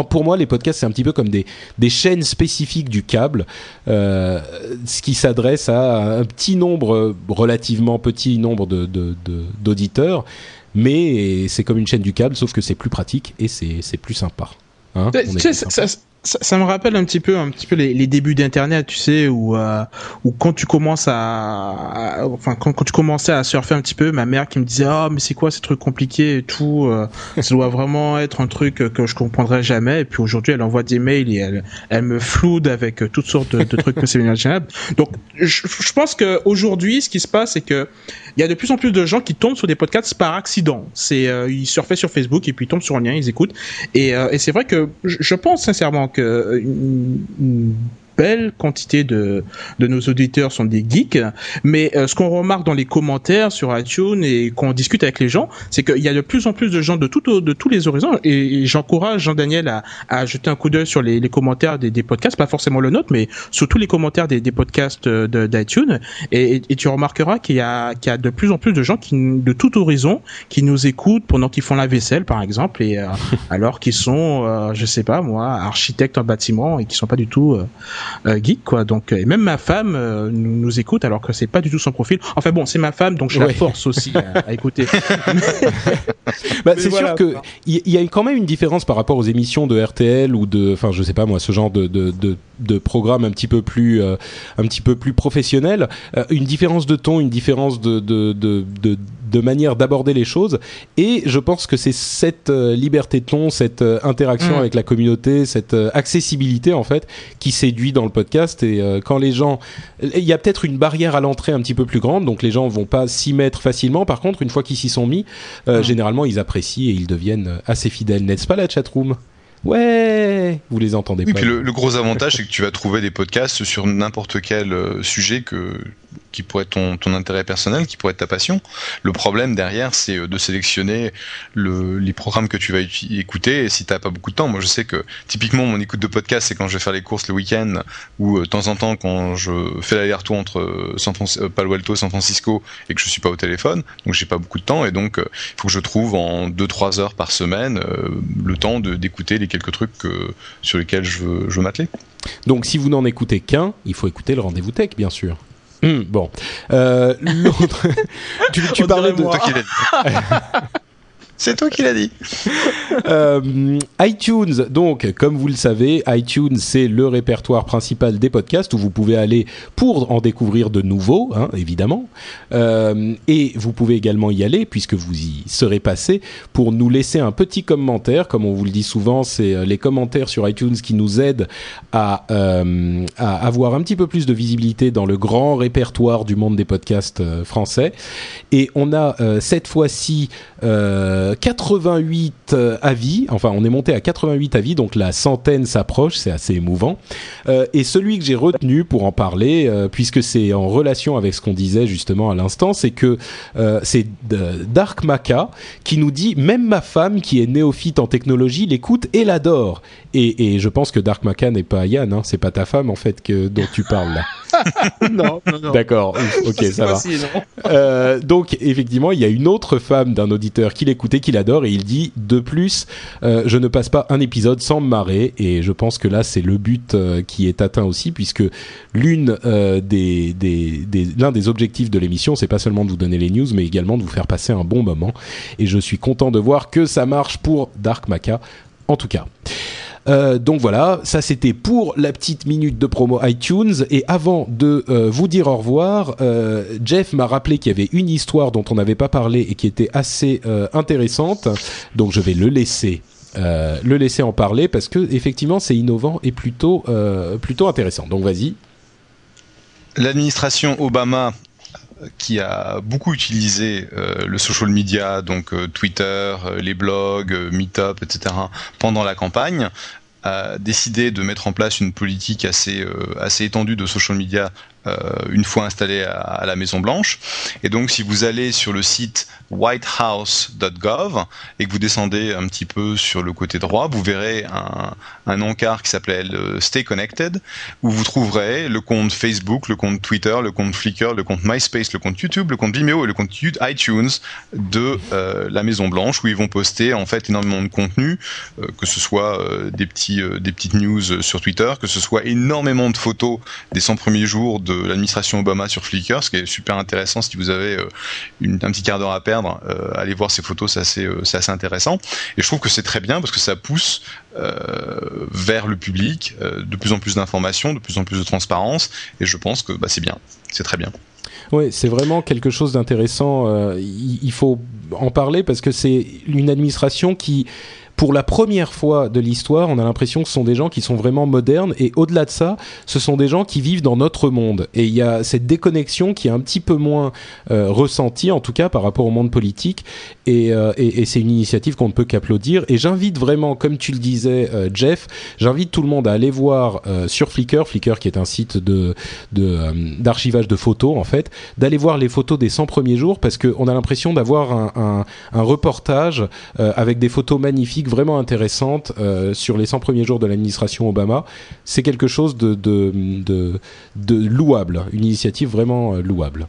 Pour moi, les podcasts, c'est un petit peu comme des, des chaînes spécifiques du câble, ce qui s'adresse à un petit nombre, relativement petit nombre d'auditeurs, de, de, mais c'est comme une chaîne du câble, sauf que c'est plus pratique et c'est plus sympa. Hein tu sais, ça, ça, me rappelle un petit peu, un petit peu les, les débuts d'Internet, tu sais, où, euh, où quand tu commences à, enfin, quand, quand, tu commençais à surfer un petit peu, ma mère qui me disait, oh, mais c'est quoi ces trucs compliqués et tout, euh, ça doit vraiment être un truc que je comprendrai jamais. Et puis aujourd'hui, elle envoie des mails et elle, elle me floude avec toutes sortes de, de trucs que c'est inimaginables. Donc, je, je pense que aujourd'hui, ce qui se passe, c'est que il y a de plus en plus de gens qui tombent sur des podcasts par accident. C'est, euh, ils surfaient sur Facebook et puis ils tombent sur un lien, ils écoutent. Et, euh, et c'est vrai que je pense sincèrement que une, une belle quantité de, de nos auditeurs sont des geeks, mais euh, ce qu'on remarque dans les commentaires sur iTunes et qu'on discute avec les gens, c'est qu'il y a de plus en plus de gens de, tout, de tous les horizons, et, et j'encourage Jean-Daniel à, à jeter un coup d'œil sur les, les commentaires des, des, podcasts, pas forcément le nôtre, mais sur tous les commentaires des, des podcasts d'iTunes, et, et, tu remarqueras qu'il y, a, qu'il y a de plus en plus de gens qui, de tout horizon qui nous écoutent pendant qu'ils font la vaisselle, par exemple, et euh, alors qu'ils sont, euh, je sais pas moi, architectes en bâtiment et qui sont pas du tout euh, geek quoi. Donc et même ma femme euh, nous, nous, écoute alors que c'est pas du tout son profil. Enfin bon, c'est ma femme donc je ouais. la force aussi à, à écouter. bah, c'est voilà. sûr que il y, y, a quand même une différence par rapport aux émissions de RTL ou de enfin je sais pas moi ce genre de de, de, de programme un petit peu plus euh, un petit peu plus professionnel, euh, une différence de ton, une différence de de, de, manière d'aborder les choses. Et je pense que c'est cette liberté de ton, cette interaction Mm. avec la communauté, cette accessibilité en fait, qui séduit dans le podcast. Et quand les gens, il y a peut-être une barrière à l'entrée un petit peu plus grande, donc les gens vont pas s'y mettre facilement. Par contre, une fois qu'ils s'y sont mis, euh, généralement ils apprécient et ils deviennent assez fidèles, n'est-ce pas la chatroom? Ouais, vous les entendez Oui, pas. puis le, le gros avantage, c'est que tu vas trouver des podcasts sur n'importe quel euh, sujet que, qui pourrait être ton, ton intérêt personnel, qui pourrait être ta passion. Le problème derrière, c'est euh, de sélectionner le, les programmes que tu vas écouter et si t'as pas beaucoup de temps. Moi, je sais que typiquement, mon écoute de podcast, c'est quand je vais faire les courses le week-end ou euh, de temps en temps quand je fais l'aller-retour entre euh, San Palo Alto, San Francisco et que je suis pas au téléphone. Donc, j'ai pas beaucoup de temps et donc, il faut que je trouve en 2-3 heures par semaine le temps d'écouter les quelques trucs sur lesquels je je veux m'atteler. Donc si vous n'en écoutez qu'un, il faut écouter le rendez-vous tech, bien sûr. Hum, bon, Euh, l'autre, tu, tu parlais de C'est toi qui l'as dit. Euh, iTunes. Donc, comme vous le savez, iTunes c'est le répertoire principal des podcasts où vous pouvez aller pour en découvrir de nouveaux, hein, évidemment. Euh, et vous pouvez également y aller puisque vous y serez passé pour nous laisser un petit commentaire. Comme on vous le dit souvent, c'est euh, les commentaires sur iTunes qui nous aident à, avoir un petit peu plus de visibilité dans le grand répertoire du monde des podcasts français. Et on a cette fois-ci 88 euh, avis. Enfin, on est monté à 88 avis, donc la centaine s'approche. C'est assez émouvant. Euh, et celui que j'ai retenu pour en parler, euh, puisque c'est en relation avec ce qu'on disait justement à l'instant, c'est que euh, c'est euh, Dark Maca qui nous dit même ma femme qui est néophyte en technologie l'écoute et l'adore. Et, et je pense que Dark Maca n'est pas Yann, hein, c'est pas ta femme en fait que dont tu parles là. non, non, non. D'accord, ok, ça va. Euh, donc effectivement, il y a une autre femme d'un auditeur qui l'écoutait, qui l'adore, et il dit de plus, euh, je ne passe pas un épisode sans me marrer, et je pense que là c'est le but euh, qui est atteint aussi, puisque l'une euh, des- l'un des objectifs de l'émission, c'est pas seulement de vous donner les news, mais également de vous faire passer un bon moment, et je suis content de voir que ça marche pour Dark Maca, en tout cas. Euh, donc voilà, ça c'était pour la petite minute de promo iTunes. Et avant de euh, vous dire au revoir, euh, Jeff m'a rappelé qu'il y avait une histoire dont on n'avait pas parlé et qui était assez intéressante. Donc je vais le laisser. le laisser en parler parce que effectivement c'est innovant et plutôt plutôt intéressant. Donc vas-y. L'administration Obama qui a beaucoup utilisé euh, le social media, donc euh, Twitter, euh, les blogs, euh, Meetup, etc., pendant la campagne, a décidé de mettre en place une politique assez, euh, étendue de social media euh, une fois installée à, la Maison Blanche. Et donc, si vous allez sur le site whitehouse.gov et que vous descendez un petit peu sur le côté droit, vous verrez un, encart qui s'appelle euh, Stay Connected, où vous trouverez le compte Facebook, le compte Twitter, le compte Flickr, le compte MySpace, le compte YouTube, le compte Vimeo et le compte iTunes de euh, la Maison Blanche, où ils vont poster en fait énormément de contenu, euh, que ce soit euh, des petits euh, des petites news sur Twitter, que ce soit énormément de photos des 100 premiers jours de l'administration Obama sur Flickr, ce qui est super intéressant si vous avez euh, une, un petit quart d'heure à perdre, euh, allez voir ces photos, c'est assez, euh, assez intéressant. Et je trouve que c'est très bien parce que ça pousse vers le public de plus en plus d'informations, de plus en plus de transparence, et je pense que bah, c'est bien, c'est très bien. Oui, c'est vraiment quelque chose d'intéressant. il faut en parler parce que c'est une administration qui, pour la première fois de l'histoire, on a l'impression que ce sont des gens qui sont vraiment modernes et au-delà de ça, ce sont des gens qui vivent dans notre monde. Et il y a cette déconnexion qui est un petit peu moins euh, ressentie, en tout cas par rapport au monde politique. Et, euh, et, c'est une initiative qu'on ne peut qu'applaudir. Et j'invite vraiment, comme tu le disais, euh, Jeff, j'invite tout le monde à aller voir sur Flickr, Flickr qui est un site d'archivage de photos en fait, d'aller voir les photos des 100 premiers jours parce qu'on a l'impression d'avoir un, reportage avec des photos magnifiques, vraiment intéressantes euh, sur les 100 premiers jours de l'administration Obama. C'est quelque chose de, de, de, de louable, une initiative vraiment euh, louable.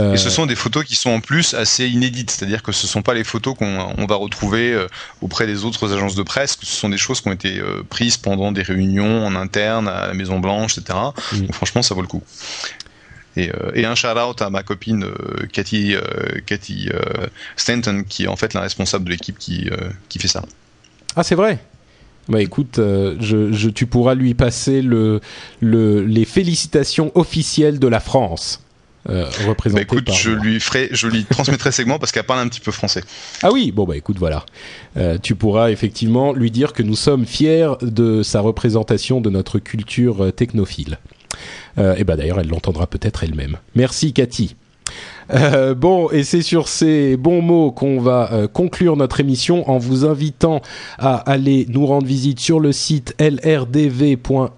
Euh, Et ce sont des photos qui sont en plus assez inédites, c'est-à-dire que ce ne sont pas les photos qu'on on va retrouver euh, auprès des autres agences de presse, que ce sont des choses qui ont été euh, prises pendant des réunions en interne à la Maison Blanche, etc. Mm. Donc franchement, ça vaut le coup. Et, euh, et un shout-out à ma copine euh, Cathy, euh, Cathy euh, Stanton, qui est en fait la responsable de l'équipe qui, euh, qui fait ça. Ah, c'est vrai? Bah écoute, euh, je, je, tu pourras lui passer le, le, les félicitations officielles de la France. euh, bah, écoute, par. je lui ferai, je lui transmettrai segment parce qu'elle parle un petit peu français. Ah oui, bon bah écoute, voilà. Euh, tu pourras effectivement lui dire que nous sommes fiers de sa représentation de notre culture technophile. Euh, et bah d'ailleurs, elle l'entendra peut-être elle-même. Merci Cathy. Euh, bon, et c'est sur ces bons mots qu'on va euh, conclure notre émission en vous invitant à aller nous rendre visite sur le site lrdv.fr.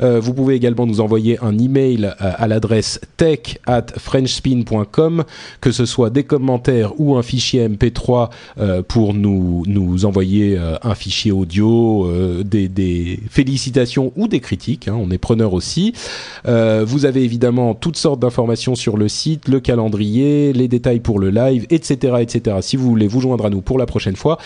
Euh, vous pouvez également nous envoyer un email à, l'adresse tech at frenchspin.com, que ce soit des commentaires ou un fichier MP3 euh, pour nous, nous envoyer un fichier audio, des, félicitations ou des critiques. hein, on est preneur aussi. Vous avez évidemment toutes sortes d'informations sur le site, le calendrier, les détails pour le live, etc., etc. Si vous voulez vous joindre à nous pour la prochaine fois,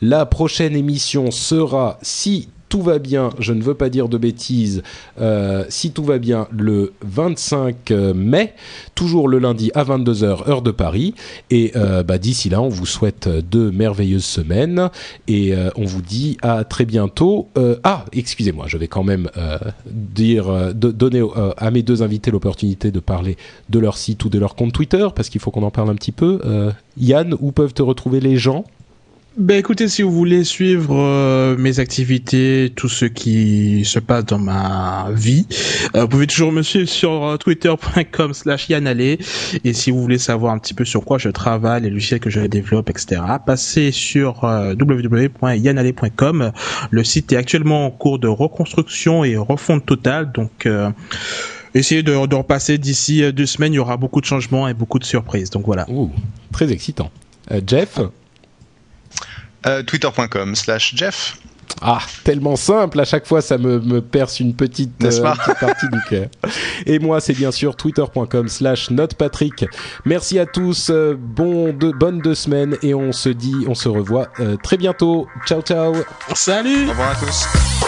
la prochaine émission sera, si tout va bien, je ne veux pas dire de bêtises, euh, si tout va bien, le 25 mai, toujours le lundi à 22h, heure de Paris. Et euh, bah, d'ici là, on vous souhaite deux merveilleuses semaines et euh, on vous dit à très bientôt. Euh, ah, excusez-moi, je vais quand même euh, dire, euh, de- donner euh, à mes deux invités l'opportunité de parler de leur site ou de leur compte Twitter, parce qu'il faut qu'on en parle un petit peu. Euh, Yann, où peuvent te retrouver les gens? Ben écoutez, si vous voulez suivre euh, mes activités, tout ce qui se passe dans ma vie, euh, vous pouvez toujours me suivre sur euh, twitter.com slash yanale. Et si vous voulez savoir un petit peu sur quoi je travaille, les logiciels que je développe, etc., passez sur euh, www.yanale.com. Le site est actuellement en cours de reconstruction et refonte totale, donc... euh, Essayez de, de repasser d'ici deux semaines, il y aura beaucoup de changements et beaucoup de surprises. Donc voilà. Ouh, très excitant. Jeff? Twitter.com slash Jeff. Ah, tellement simple, à chaque fois ça me, me perce une petite, N'est-ce pas une petite partie du cœur. Et moi c'est bien sûr twitter.com slash notepatrick. Merci à tous, euh, bon deux, bonnes deux semaines et on se dit, on se revoit euh, très bientôt. Ciao ciao Salut Au revoir à tous.